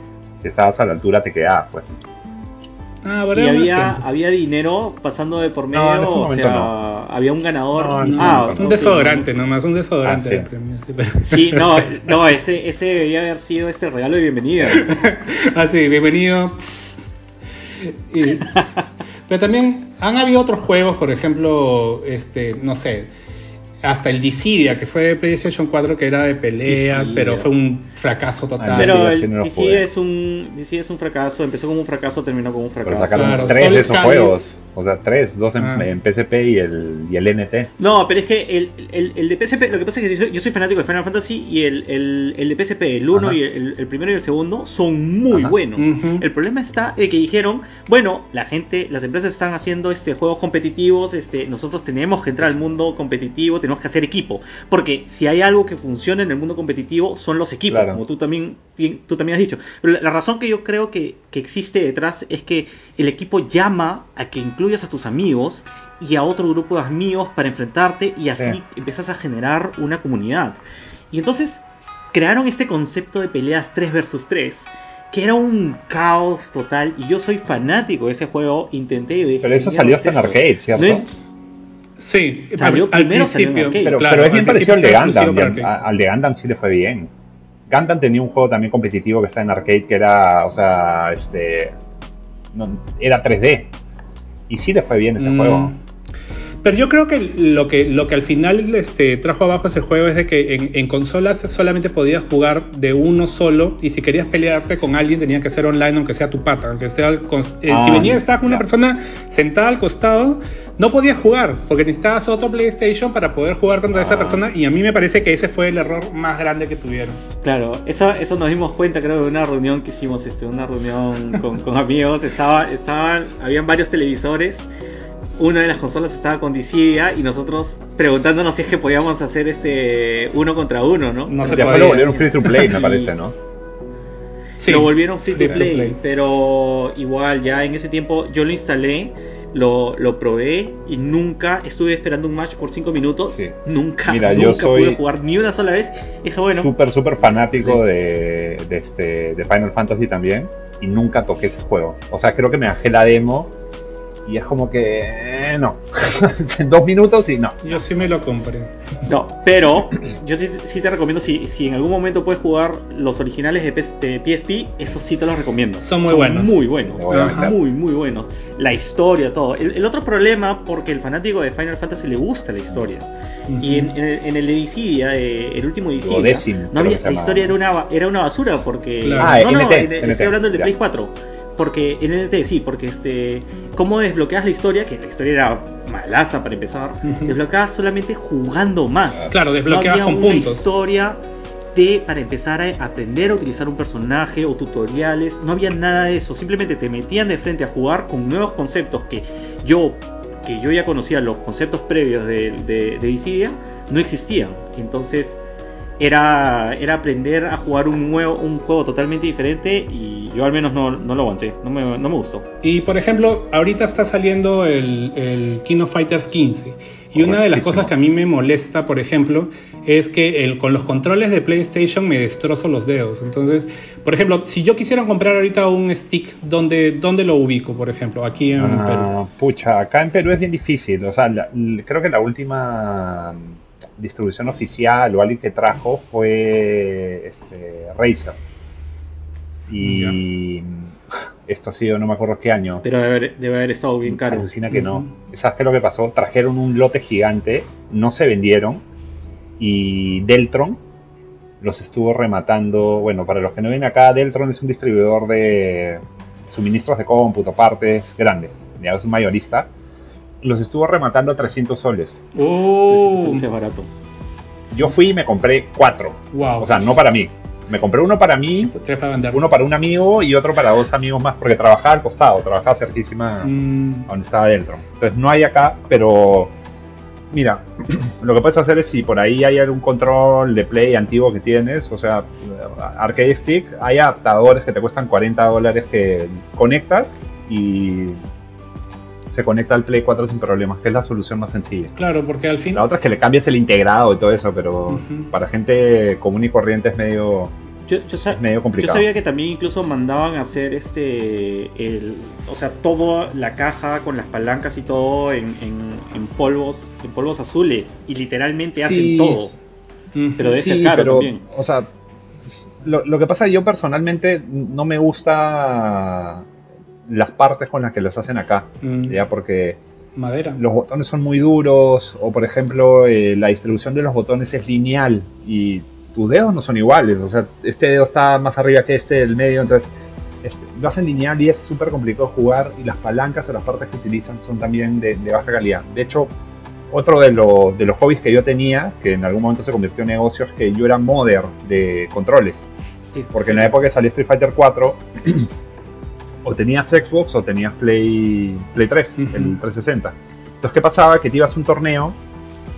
si estabas a la altura te quedabas, pues. Ah, y había, había dinero pasando de por medio, o sea, había un ganador. ah, un desodorante nomás, un desodorante ah, de premio. Sí, no, no, ese, ese debería haber sido este regalo de bienvenida. ah, sí, bienvenido. pero también han habido otros juegos, por ejemplo, este, no sé, hasta el Dissidia, que fue de PlayStation 4, que era de peleas, pero fue un fracaso total. Pero el Dissidia es, un, es un fracaso, empezó como un fracaso, terminó como un fracaso. sacaron tres de esos juegos, o sea, tres, dos en, ah. PSP y el, y el NT. No, pero es que el, el, el, de PSP, lo que pasa es que yo soy, fanático de Final Fantasy y el, el, de PSP, el 1 y el, primero y el segundo, son muy buenos. El problema está de que dijeron, bueno, la gente, las empresas están haciendo este juegos competitivos, este, nosotros tenemos que entrar al mundo competitivo, tenemos que hacer equipo. Porque si hay algo que funciona en el mundo competitivo son los equipos, como tú también, tú también has dicho. la, razón que yo creo que, existe detrás es que el equipo llama a que incluyas a tus amigos y a otro grupo de amigos para enfrentarte y así empiezas a generar una comunidad. Y entonces crearon este concepto de peleas 3 versus 3 que era un caos total y yo soy fanático de ese juego, intenté... Pero eso salió hasta en arcade, ¿cierto? Sí, salió al, primero principio, pero, pero, es bien parecido al de Gundam. al, de Gundam sí le fue bien. Gundam tenía un juego también competitivo que está en arcade que era, o sea, este, era 3D. Y sí le fue bien ese mm. juego. Pero yo creo que lo que, lo que al final este, trajo abajo ese juego es de que en, consolas solamente podías jugar de uno solo y si querías pelearte con alguien tenía que ser online aunque sea tu pata, aunque sea eh, si ah, venía estar con una persona sentada al costado no podías jugar porque necesitabas otro PlayStation para poder jugar contra esa ah. persona y a mí me parece que ese fue el error más grande que tuvieron. Claro, eso, eso nos dimos cuenta creo de una reunión que hicimos, este, una reunión con, con amigos, estaba, estaban, habían varios televisores una de las consolas estaba con Dissidia y nosotros preguntándonos si es que podíamos hacer este uno contra uno, ¿no? No se lo volvieron free to play, me parece, ¿no? Sí, lo volvieron free, to, play, pero igual ya en ese tiempo yo lo instalé, lo, lo probé y nunca estuve esperando un match por 5 minutos. Nunca, nunca pude jugar ni una sola vez. dije, bueno. Súper, súper fanático de, de, este, de Final Fantasy también y nunca toqué ese juego. O sea, creo que me bajé la demo y es como que eh, no. en dos minutos y no. Yo sí me lo compré. No, pero yo sí, te recomiendo, si, si en algún momento puedes jugar los originales de, PSP, eso sí te los recomiendo. Son muy buenos. Muy buenos. Muy, muy buenos. La historia, todo. El, otro problema, porque el fanático de Final Fantasy le gusta la historia. Y en, el, de Dissidia, eh, el último Dissidia, no había, la historia era una, era una basura porque... Ah, no, no, estoy hablando del de Play 4 porque en NT sí, porque este, cómo desbloqueas la historia, que la historia era malaza para empezar, desbloqueabas solamente jugando más. Claro, desbloqueabas no había una historia de para empezar a aprender a utilizar un personaje o tutoriales, no había nada de eso, simplemente te metían de frente a jugar con nuevos conceptos que yo que yo ya conocía los conceptos previos de, de, de no existían. Entonces, era, era aprender a jugar un, nuevo, un juego totalmente diferente y yo al menos no, no lo aguanté, no me, no me, gustó. Y por ejemplo, ahorita está saliendo el, el King of Fighters 15 y una de las cosas que a mí me molesta, por ejemplo, es que el, con los controles de PlayStation me destrozo los dedos. Entonces, por ejemplo, si yo quisiera comprar ahorita un stick, ¿dónde, dónde lo ubico, por ejemplo? Aquí en ah, Perú. Pucha, acá en Perú es bien difícil. O sea, creo que la última distribución oficial o alguien que trajo fue este, Razer. Y esto ha sido, no me acuerdo qué año. Pero debe haber, estado bien caro. Alucina que no. ¿Sabes qué es lo que pasó? Trajeron un lote gigante, no se vendieron. Y Deltron los estuvo rematando. Bueno, para los que no ven acá, Deltron es un distribuidor de suministros de cómputo, partes grande. Ya es un mayorista los estuvo rematando a 300 soles. ¡Oh! es barato. Yo fui y me compré cuatro. O sea, no para mí. Me compré uno para mí, uno para un amigo y otro para dos amigos más, porque trabajaba al costado, trabajaba cerquísima mm. donde estaba dentro. Entonces no hay acá, pero mira, lo que puedes hacer es si por ahí hay algún control de play antiguo que tienes, o sea, arcade stick, hay adaptadores que te cuestan 40 dólares que conectas y se conecta al Play 4 sin problemas, que es la solución más sencilla. Claro, porque al fin... La otra es que le cambies el integrado y todo eso, pero para gente común y corriente es medio, Yo, yo sa- es medio yo complicado. sabía que también incluso mandaban a hacer este, el, o sea, toda la caja con las palancas y todo en, en- en polvos, en polvos azules y literalmente hacen todo. Pero debe ser Sí, caro pero, también. O sea, lo, lo que pasa yo personalmente no me gusta las partes con las que las hacen acá, Mm, ya porque Madera. los botones son muy duros o por ejemplo eh, la distribución de los botones es lineal y tus dedos no son iguales, o sea, este dedo está más arriba que este del medio, entonces este, lo hacen lineal y es súper complicado jugar y las palancas o las partes que utilizan son también de, de baja calidad. De hecho, otro de, los de los hobbies que yo tenía, que en algún momento se convirtió en negocio, es que yo era modder de controles. Porque en la época que salió Street Fighter 4, o tenías Xbox o tenías Play, Play 3, Ujú. el 360. Entonces, ¿qué pasaba? Que te ibas a un torneo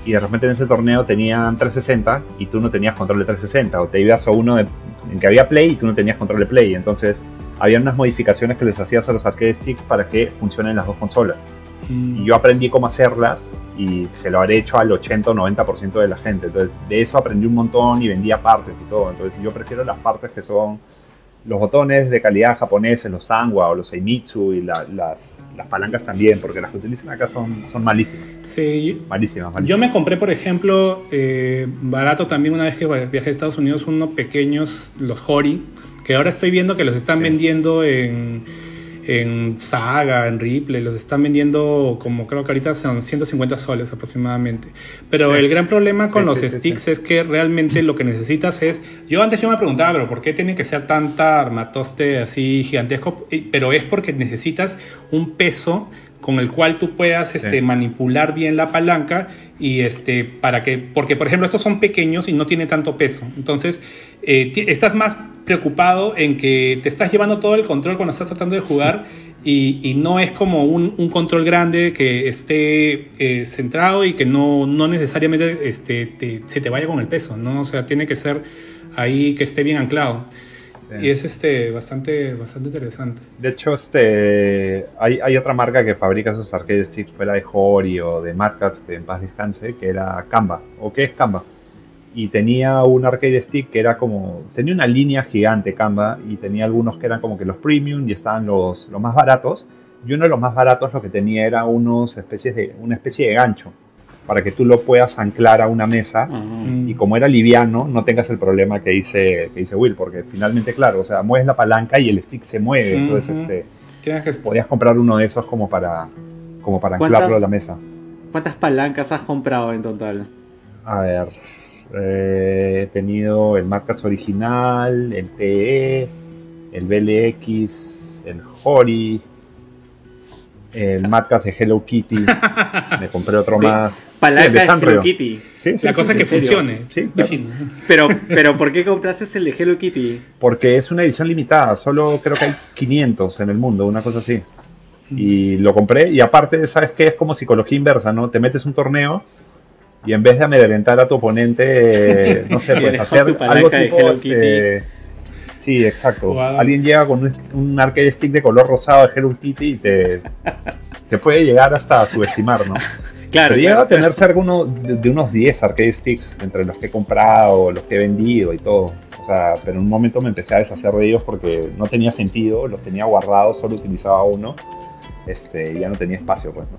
y de repente en ese torneo tenían 360 y tú no tenías control de 360. O te ibas a uno de- en que había Play y tú no tenías control de Play. Entonces, había unas modificaciones que les hacías a los arcade sticks para que funcionen las dos consolas. Mm. Y yo aprendí cómo hacerlas y se lo habré hecho al 80 o 90% de la gente. Entonces, de eso aprendí un montón y vendía partes y todo. Entonces, yo prefiero las partes que son los botones de calidad japoneses, los Sanwa o los Seimitsu y la- las, las palancas también, porque las que utilizan acá son, son malísimas. Sí, Malísimas, malísimas. Yo me compré, por ejemplo, eh, barato también una vez que viajé a Estados Unidos, unos pequeños, los Hori, que ahora estoy viendo que los están Sí. vendiendo en, en Saga, en Ripley, los están vendiendo como creo que ahorita son 150 soles aproximadamente. Pero Sí. el gran problema con Sí, los sí, sticks es que realmente lo que necesitas es... Yo antes yo me preguntaba, pero ¿por qué tiene que ser tanta armatoste así gigantesco? Pero es porque necesitas un peso con el cual tú puedas este, Sí. manipular bien la palanca y este para que porque por ejemplo estos son pequeños y no tienen tanto peso. Entonces eh, estás más preocupado en que te estás llevando todo el control cuando estás tratando de jugar y, y no es como un, un control grande que esté eh, centrado y que no, no necesariamente este, te- se te vaya con el peso no o sea tiene que ser ahí que esté bien anclado Y es este bastante bastante interesante De hecho, este, hay, hay otra marca que fabrica esos arcade sticks fuera de Hori o de Mad Catz, que en paz descanse, que era Canva, o que es Canva. Y tenía un arcade stick que era como, tenía una línea gigante Canva y tenía algunos que eran como que los premium y estaban los, los más baratos. Y uno de los más baratos lo que tenía era unos especies de, una especie de gancho para que tú lo puedas anclar a una mesa. Mm. y como era liviano, no tengas el problema que dice, que dice Will, porque finalmente, claro, o sea, mueves la palanca y el stick se mueve, entonces este, tienes que podías comprar uno de esos como para, como para ¿Cuántas- anclarlo a la mesa. ¿Cuántas palancas has comprado en total? A ver, eh, he tenido el Mad Catz original, el TE, el BLX, el Hori, el Mad Catz de Hello Kitty, me compré otro más. Palanca Sí, de de. Hello Kitty. Sí, sí, la sí, cosa es que funcione Sí, claro. Fino. Pero, pero ¿por qué compraste el de Hello Kitty? Porque es una edición limitada, solo creo que hay 500 en el mundo, una cosa así. Y lo compré y aparte, ¿sabes qué? Es como psicología inversa, ¿no? Te metes un torneo y en vez de amedrentar a tu oponente, no sé, Y pues dejó hacer algo de tipo... Hello este, Sí, exacto. Alguien llega con un, un arcade stick de color rosado de Hello Kitty y te, te puede llegar hasta a subestimar, ¿no? Claro, llega claro, a tener cerca uno, de, de unos 10 arcade sticks, entre los que he comprado, los que he vendido y todo. O sea, pero en un momento me empecé a deshacer de ellos porque no tenía sentido, los tenía guardados, solo utilizaba uno. Este, y ya no tenía espacio, pues, ¿no?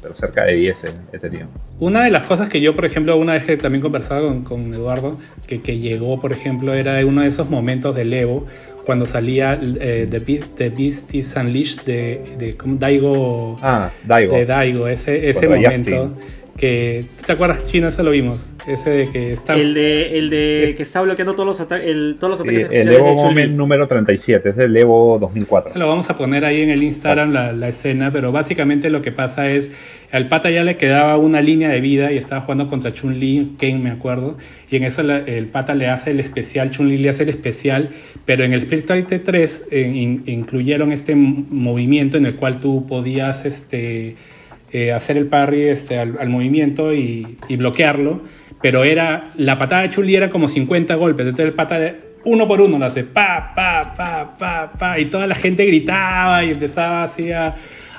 Pero cerca de 10 he, he tenido. Una de las cosas que yo, por ejemplo, una vez que también conversaba con, con Eduardo, que, que llegó, por ejemplo, era uno de esos momentos del Evo, cuando salía eh, The, Be- The Beast is Unleashed de, de. Daigo, Ah, Daigo. de Daigo, ese, ese momento. Justin. Que, ¿tú ¿Te acuerdas, Chino? Eso lo vimos. Ese de que está... El de, el de que está bloqueando todos los, ata- el- todos los Sí, ataques el especiales Evo. Moment número 37, es el Evo 2004. Se lo vamos a poner ahí en el Instagram la, la escena, pero básicamente lo que pasa es, al pata ya le quedaba una línea de vida y estaba jugando contra Chun-Li, Ken me acuerdo, y en eso el pata le hace el especial, Chun-Li le hace el especial, pero en el Street Fighter 3 eh, in- incluyeron este movimiento en el cual tú podías este, eh, hacer el parry este, al, movimiento y, y bloquearlo, pero era la patada de Chun-Li era como 50 golpes, entonces el pata uno por uno lo hace pa, pa, pa, pa, pa, y toda la gente gritaba y empezaba así a,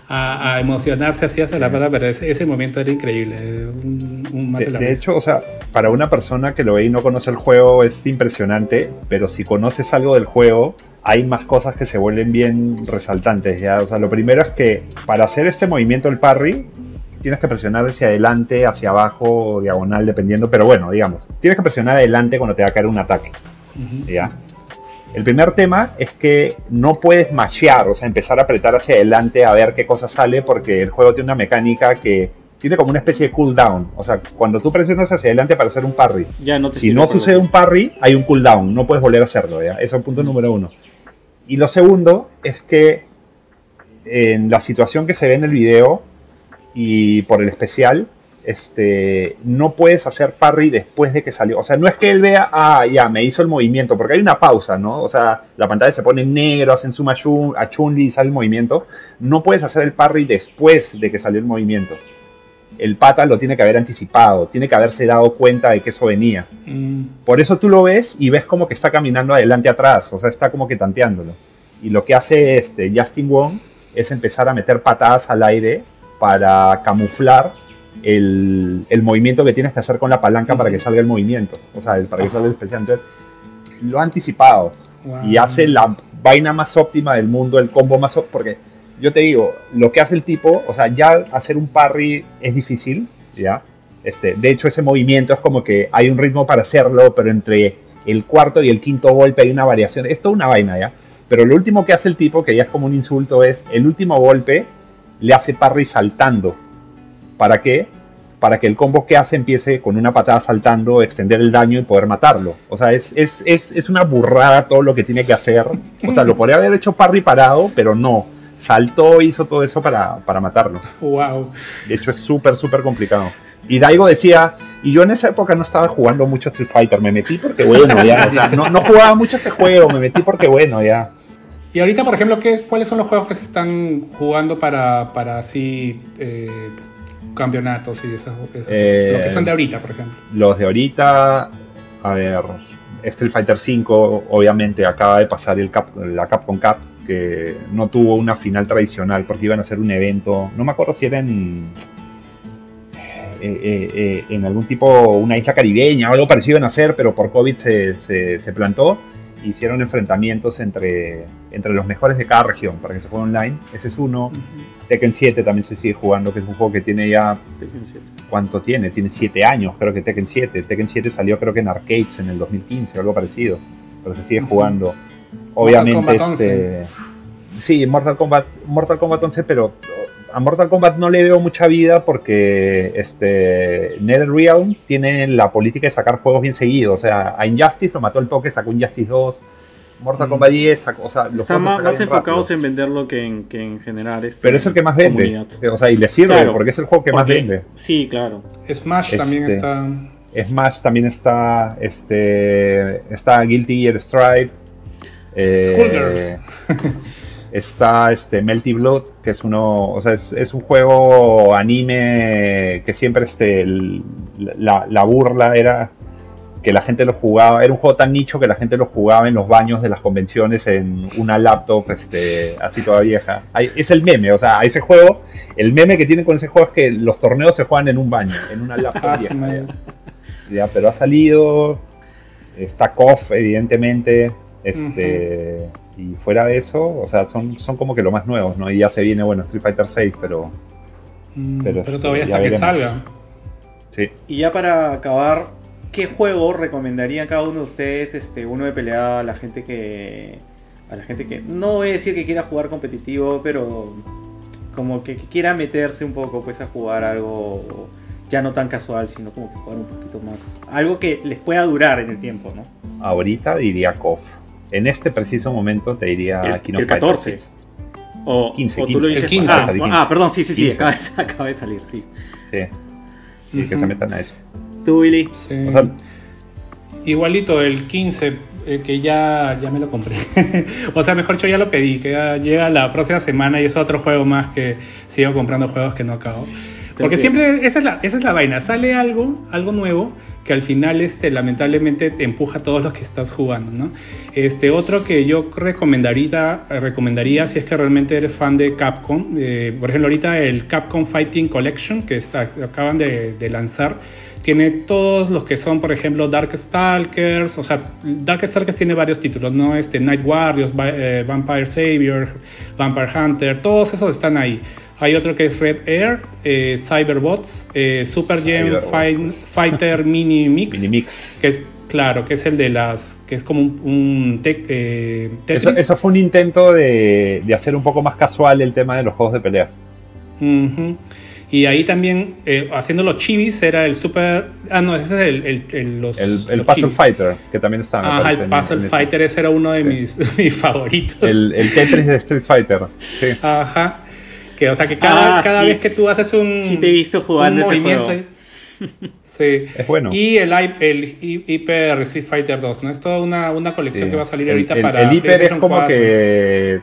a, emocionarse así hacia la pata, pero ese, momento era increíble. de, hecho, o sea, para una persona que lo ve y no conoce el juego es impresionante, pero si conoces algo del juego, hay más cosas que se vuelven bien resaltantes. ¿ya? O sea, lo primero es que para hacer este movimiento del parry, tienes que presionar hacia adelante, hacia abajo, diagonal, dependiendo, pero bueno, digamos, tienes que presionar adelante cuando te va a caer un ataque. ¿ya? El primer tema es que no puedes mashear, o sea, empezar a apretar hacia adelante a ver qué cosa sale, porque el juego tiene una mecánica que tiene como una especie de cooldown. O sea, cuando tú presionas hacia adelante para hacer un parry, ya no si no sucede un parry, hay un cooldown, no puedes volver a hacerlo, ¿ya? Eso es el punto número uno. Y lo segundo es que en la situación que se ve en el video y por el especial, este, no puedes hacer parry después de que salió. O sea, no es que él vea, ah, ya, me hizo el movimiento, porque hay una pausa, ¿no? O sea, la pantalla se pone en negro, hacen zoom a chun y sale el movimiento. No puedes hacer el parry después de que salió el movimiento. El pata lo tiene que haber anticipado, tiene que haberse dado cuenta de que eso venía. Mm. Por eso tú lo ves y ves como que está caminando adelante atrás, o sea, está como que tanteándolo. Y lo que hace este Justin Wong es empezar a meter patadas al aire para camuflar el, movimiento que tienes que hacer con la palanca para que salga el movimiento, o sea, para que salga el especial. Entonces, lo ha anticipado y hace la vaina más óptima del mundo, el combo más óptimo, porque yo te digo, lo que hace el tipo, o sea, ya hacer un parry es difícil, ¿ya? Este, de hecho, ese movimiento es como que hay un ritmo para hacerlo, pero entre el cuarto y el quinto golpe hay una variación. Es toda una vaina, ¿ya? Pero lo último que hace el tipo, que ya es como un insulto, es el último golpe le hace parry saltando. ¿Para qué? Para que el combo que hace empiece con una patada saltando, extender el daño y poder matarlo. O sea, es, es, es, es una burrada todo lo que tiene que hacer. O sea, lo podría haber hecho parry parado, pero no. Saltó, hizo todo eso para, para matarlo. Wow. De hecho, es súper, súper complicado. Y Daigo decía, y yo en esa época no estaba jugando mucho Street Fighter, me metí porque bueno, ya, o sea, no, no jugaba mucho este juego, me metí porque bueno, ya. Y ahorita, por ejemplo, ¿qué, ¿cuáles son los juegos que se están jugando para, para así eh, campeonatos y esas, cosas? Eh, los que son de ahorita, por ejemplo. Los de ahorita, a ver, Street Fighter V obviamente acaba de pasar el la Capcom Cup, que no tuvo una final tradicional porque iban a hacer un evento, no me acuerdo si era en, eh, en algún tipo, una isla caribeña o algo parecido iban a hacer, pero por COVID se, se, se plantó hicieron enfrentamientos entre, entre los mejores de cada región para que se juegue online. Ese es uno. Tekken 7 también se sigue jugando, que es un juego que tiene ya. ¿Cuánto tiene? Tiene 7 años, creo que Tekken 7. Tekken 7 salió, creo que en arcades en el 2015 o algo parecido. Pero se sigue jugando. Obviamente, este. Sí, Mortal Kombat, Mortal Kombat 11, pero a Mortal Kombat no le veo mucha vida porque este NetherRealm tiene la política de sacar juegos bien seguidos. O sea, a Injustice lo mató el toque, sacó Injustice 2. Mortal mm. Kombat 10, sacó, o sea, los Están más, enfocados en venderlo que en, que en generar este Pero es el que más vende. O sea, y le sirve porque es el juego que más vende. Sí, claro. Smash también este, está. Smash también está. Este. Está Guilty Gear Stripe. Eh, Está este Melty Blood, que es uno, o sea, es, un juego anime que siempre este, la, burla era que la gente lo jugaba, era un juego tan nicho que la gente lo jugaba en los baños de las convenciones en una laptop este, así toda vieja. es el meme, o sea, ese juego, el meme que tiene con ese juego es que los torneos se juegan en un baño, en una laptop ah, vieja. Ya. pero ha salido, está KOF evidentemente, este... Y fuera de eso, o sea, son, son como que lo más nuevos, ¿no? Y ya se viene, bueno, Street Fighter 6, pero. Mm, pero, este, todavía hasta que salga. Sí. Y ya para acabar, ¿qué juego recomendaría cada uno de ustedes, este, uno de pelea a la gente que. a la gente que. No voy a decir que quiera jugar competitivo, pero. como que, quiera meterse un poco pues a jugar algo ya no tan casual, sino como que jugar un poquito más. Algo que les pueda durar en el tiempo, ¿no? Ahorita diría KOF. En este preciso momento te diría el, el 14. O, 15, o tú lo dices, el 15. Ah, ah, perdón, sí, sí, sí, acaba, acaba, de salir, sí. Sí, sí que se metan a eso. ¿Tú, Willy? Sí. O sea, Igualito, el 15, eh, que ya, ya me lo compré. o sea, mejor dicho, ya lo pedí, que ya llega la próxima semana y es otro juego más que sigo comprando juegos que no acabo. Porque siempre, esa es, la, esa es la vaina, sale algo, algo nuevo, que al final este, lamentablemente te empuja a todos los que estás jugando. ¿no? Este, otro que yo recomendaría, recomendaría si es que realmente eres fan de Capcom, eh, por ejemplo ahorita el Capcom Fighting Collection que está, acaban de, lanzar, tiene todos los que son, por ejemplo, Darkstalkers, o sea, Darkstalkers tiene varios títulos, ¿no? Este, Night Warriors, eh, Vampire Savior, Vampire Hunter, todos esos están ahí. Hay otro que es Red Air, eh, Cyberbots, eh, Super Gem Fighter Mini Mix, Mini Mix, que es claro, que es el de las, que es como un, eh, Tetris. Eso, fue un intento de, de, hacer un poco más casual el tema de los juegos de pelea. Y ahí también, eh, haciendo los chivis, era el super. Ah, no, ese es el. El, el, los, el, Puzzle Fighter, que también estaba. Ajá, el Puzzle Fighter, ese. era uno de mis, mis, favoritos. El, el Tetris de Street Fighter. Sí. Ajá. Que, o sea, que cada, ah, cada vez que tú haces un. Sí, te he visto jugando ese movimiento. Juego. Sí. Es bueno. Y el, el Hyper Street Fighter 2, ¿no? Es toda una, una colección que va a salir ahorita para. El Hyper es como que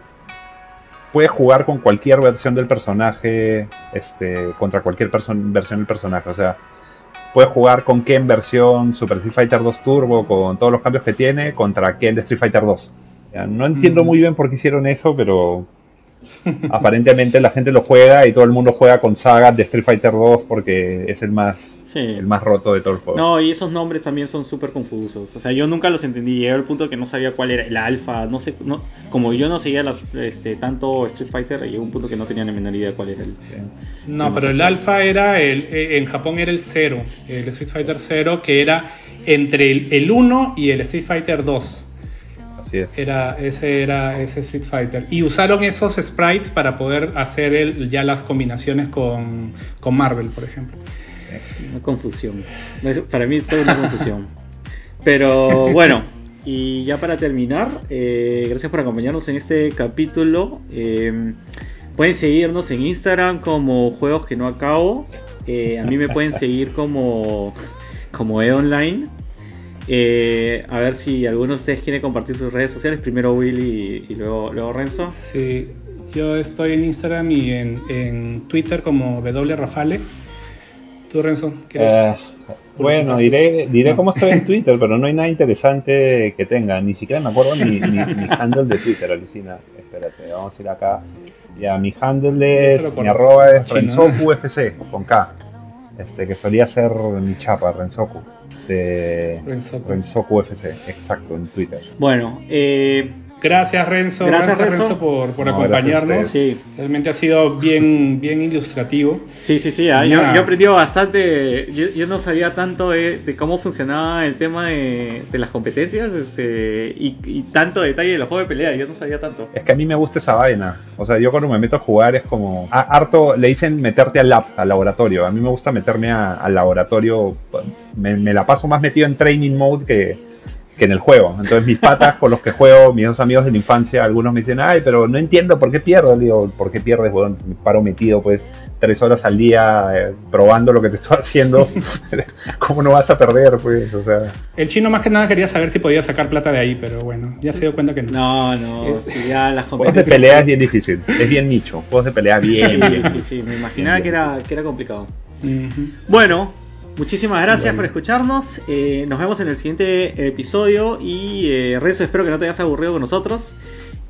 puedes jugar con cualquier versión del personaje, este, contra cualquier versión del personaje. O sea, puedes jugar con Ken versión Super Street Fighter 2 Turbo, con todos los cambios que tiene, contra Ken de Street Fighter 2. no entiendo mm. muy bien por qué hicieron eso, pero aparentemente la gente lo juega y todo el mundo juega con Saga de Street Fighter 2 porque es el más el más roto de todo el juego. No, y esos nombres también son súper confusos. O sea, yo nunca los entendí. Llegué al punto que no sabía cuál era el alfa. No sé, no, como yo no seguía las, este, tanto Street Fighter, llegó un punto que no tenía ni menor idea cuál era el. No, pero el alfa era el. Eh, en Japón era el 0. El Street Fighter 0, que era entre el, el 1 y el Street Fighter 2. Era, ese era ese Street Fighter. Y usaron esos sprites para poder hacer el, ya las combinaciones con, con Marvel, por ejemplo. Una confusión. Para mí es toda una confusión. Pero bueno, y ya para terminar, eh, gracias por acompañarnos en este capítulo. Eh, pueden seguirnos en Instagram como Juegos que no acabo. Eh, a mí me pueden seguir como, como EdOnline. Eh, a ver si alguno de ustedes quiere compartir sus redes sociales. Primero Willy y, luego, luego Renzo. Sí, yo estoy en Instagram y en, Twitter como W ¿Tú, Renzo? Eh, bueno, diré, diré cómo estoy en Twitter, pero no hay nada interesante que tenga. Ni siquiera me acuerdo mi, mi, handle de Twitter, Alicina. Espérate, vamos a ir acá. Ya, mi handle es, mi arroba es RenzoQFC, con K. Este, que solía ser mi chapa, Rensoku. Este, Rensoku. FC, exacto, en Twitter. Bueno, eh, Gracias Renzo, gracias, Renzo. por, por acompañarnos. Sí. Realmente ha sido bien, bien ilustrativo. Sí, sí, sí. Ah, yo, he aprendido bastante. Yo, no sabía tanto de, cómo funcionaba el tema de, las competencias este, y, tanto detalle de los juegos de pelea. Yo no sabía tanto. Es que a mí me gusta esa vaina. O sea, yo cuando me meto a jugar es como. harto le dicen meterte al lab, al laboratorio. A mí me gusta meterme al laboratorio. Me, me la paso más metido en training mode que que en el juego. Entonces mis patas con los que juego, mis dos amigos de la infancia, algunos me dicen, ay, pero no entiendo por qué pierdo. Le digo, ¿por qué pierdes? Bueno, me paro metido pues tres horas al día eh, probando lo que te estoy haciendo. ¿Cómo no vas a perder? pues o sea... El chino más que nada quería saber si podía sacar plata de ahí, pero bueno, ya se dio cuenta que no. No, no, ya las Juegos de pelea es bien difícil, es bien nicho. Juegos de pelea bien, sí, Sí, sí, me imaginaba que era, que era complicado. Bueno, Muchísimas gracias por escucharnos. Eh, nos vemos en el siguiente episodio. Y eh, Renzo, espero que no te hayas aburrido con nosotros.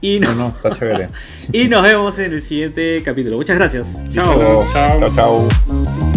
Y no, no, está chévere. y nos vemos en el siguiente capítulo. Muchas gracias. Chao. Chao, chao.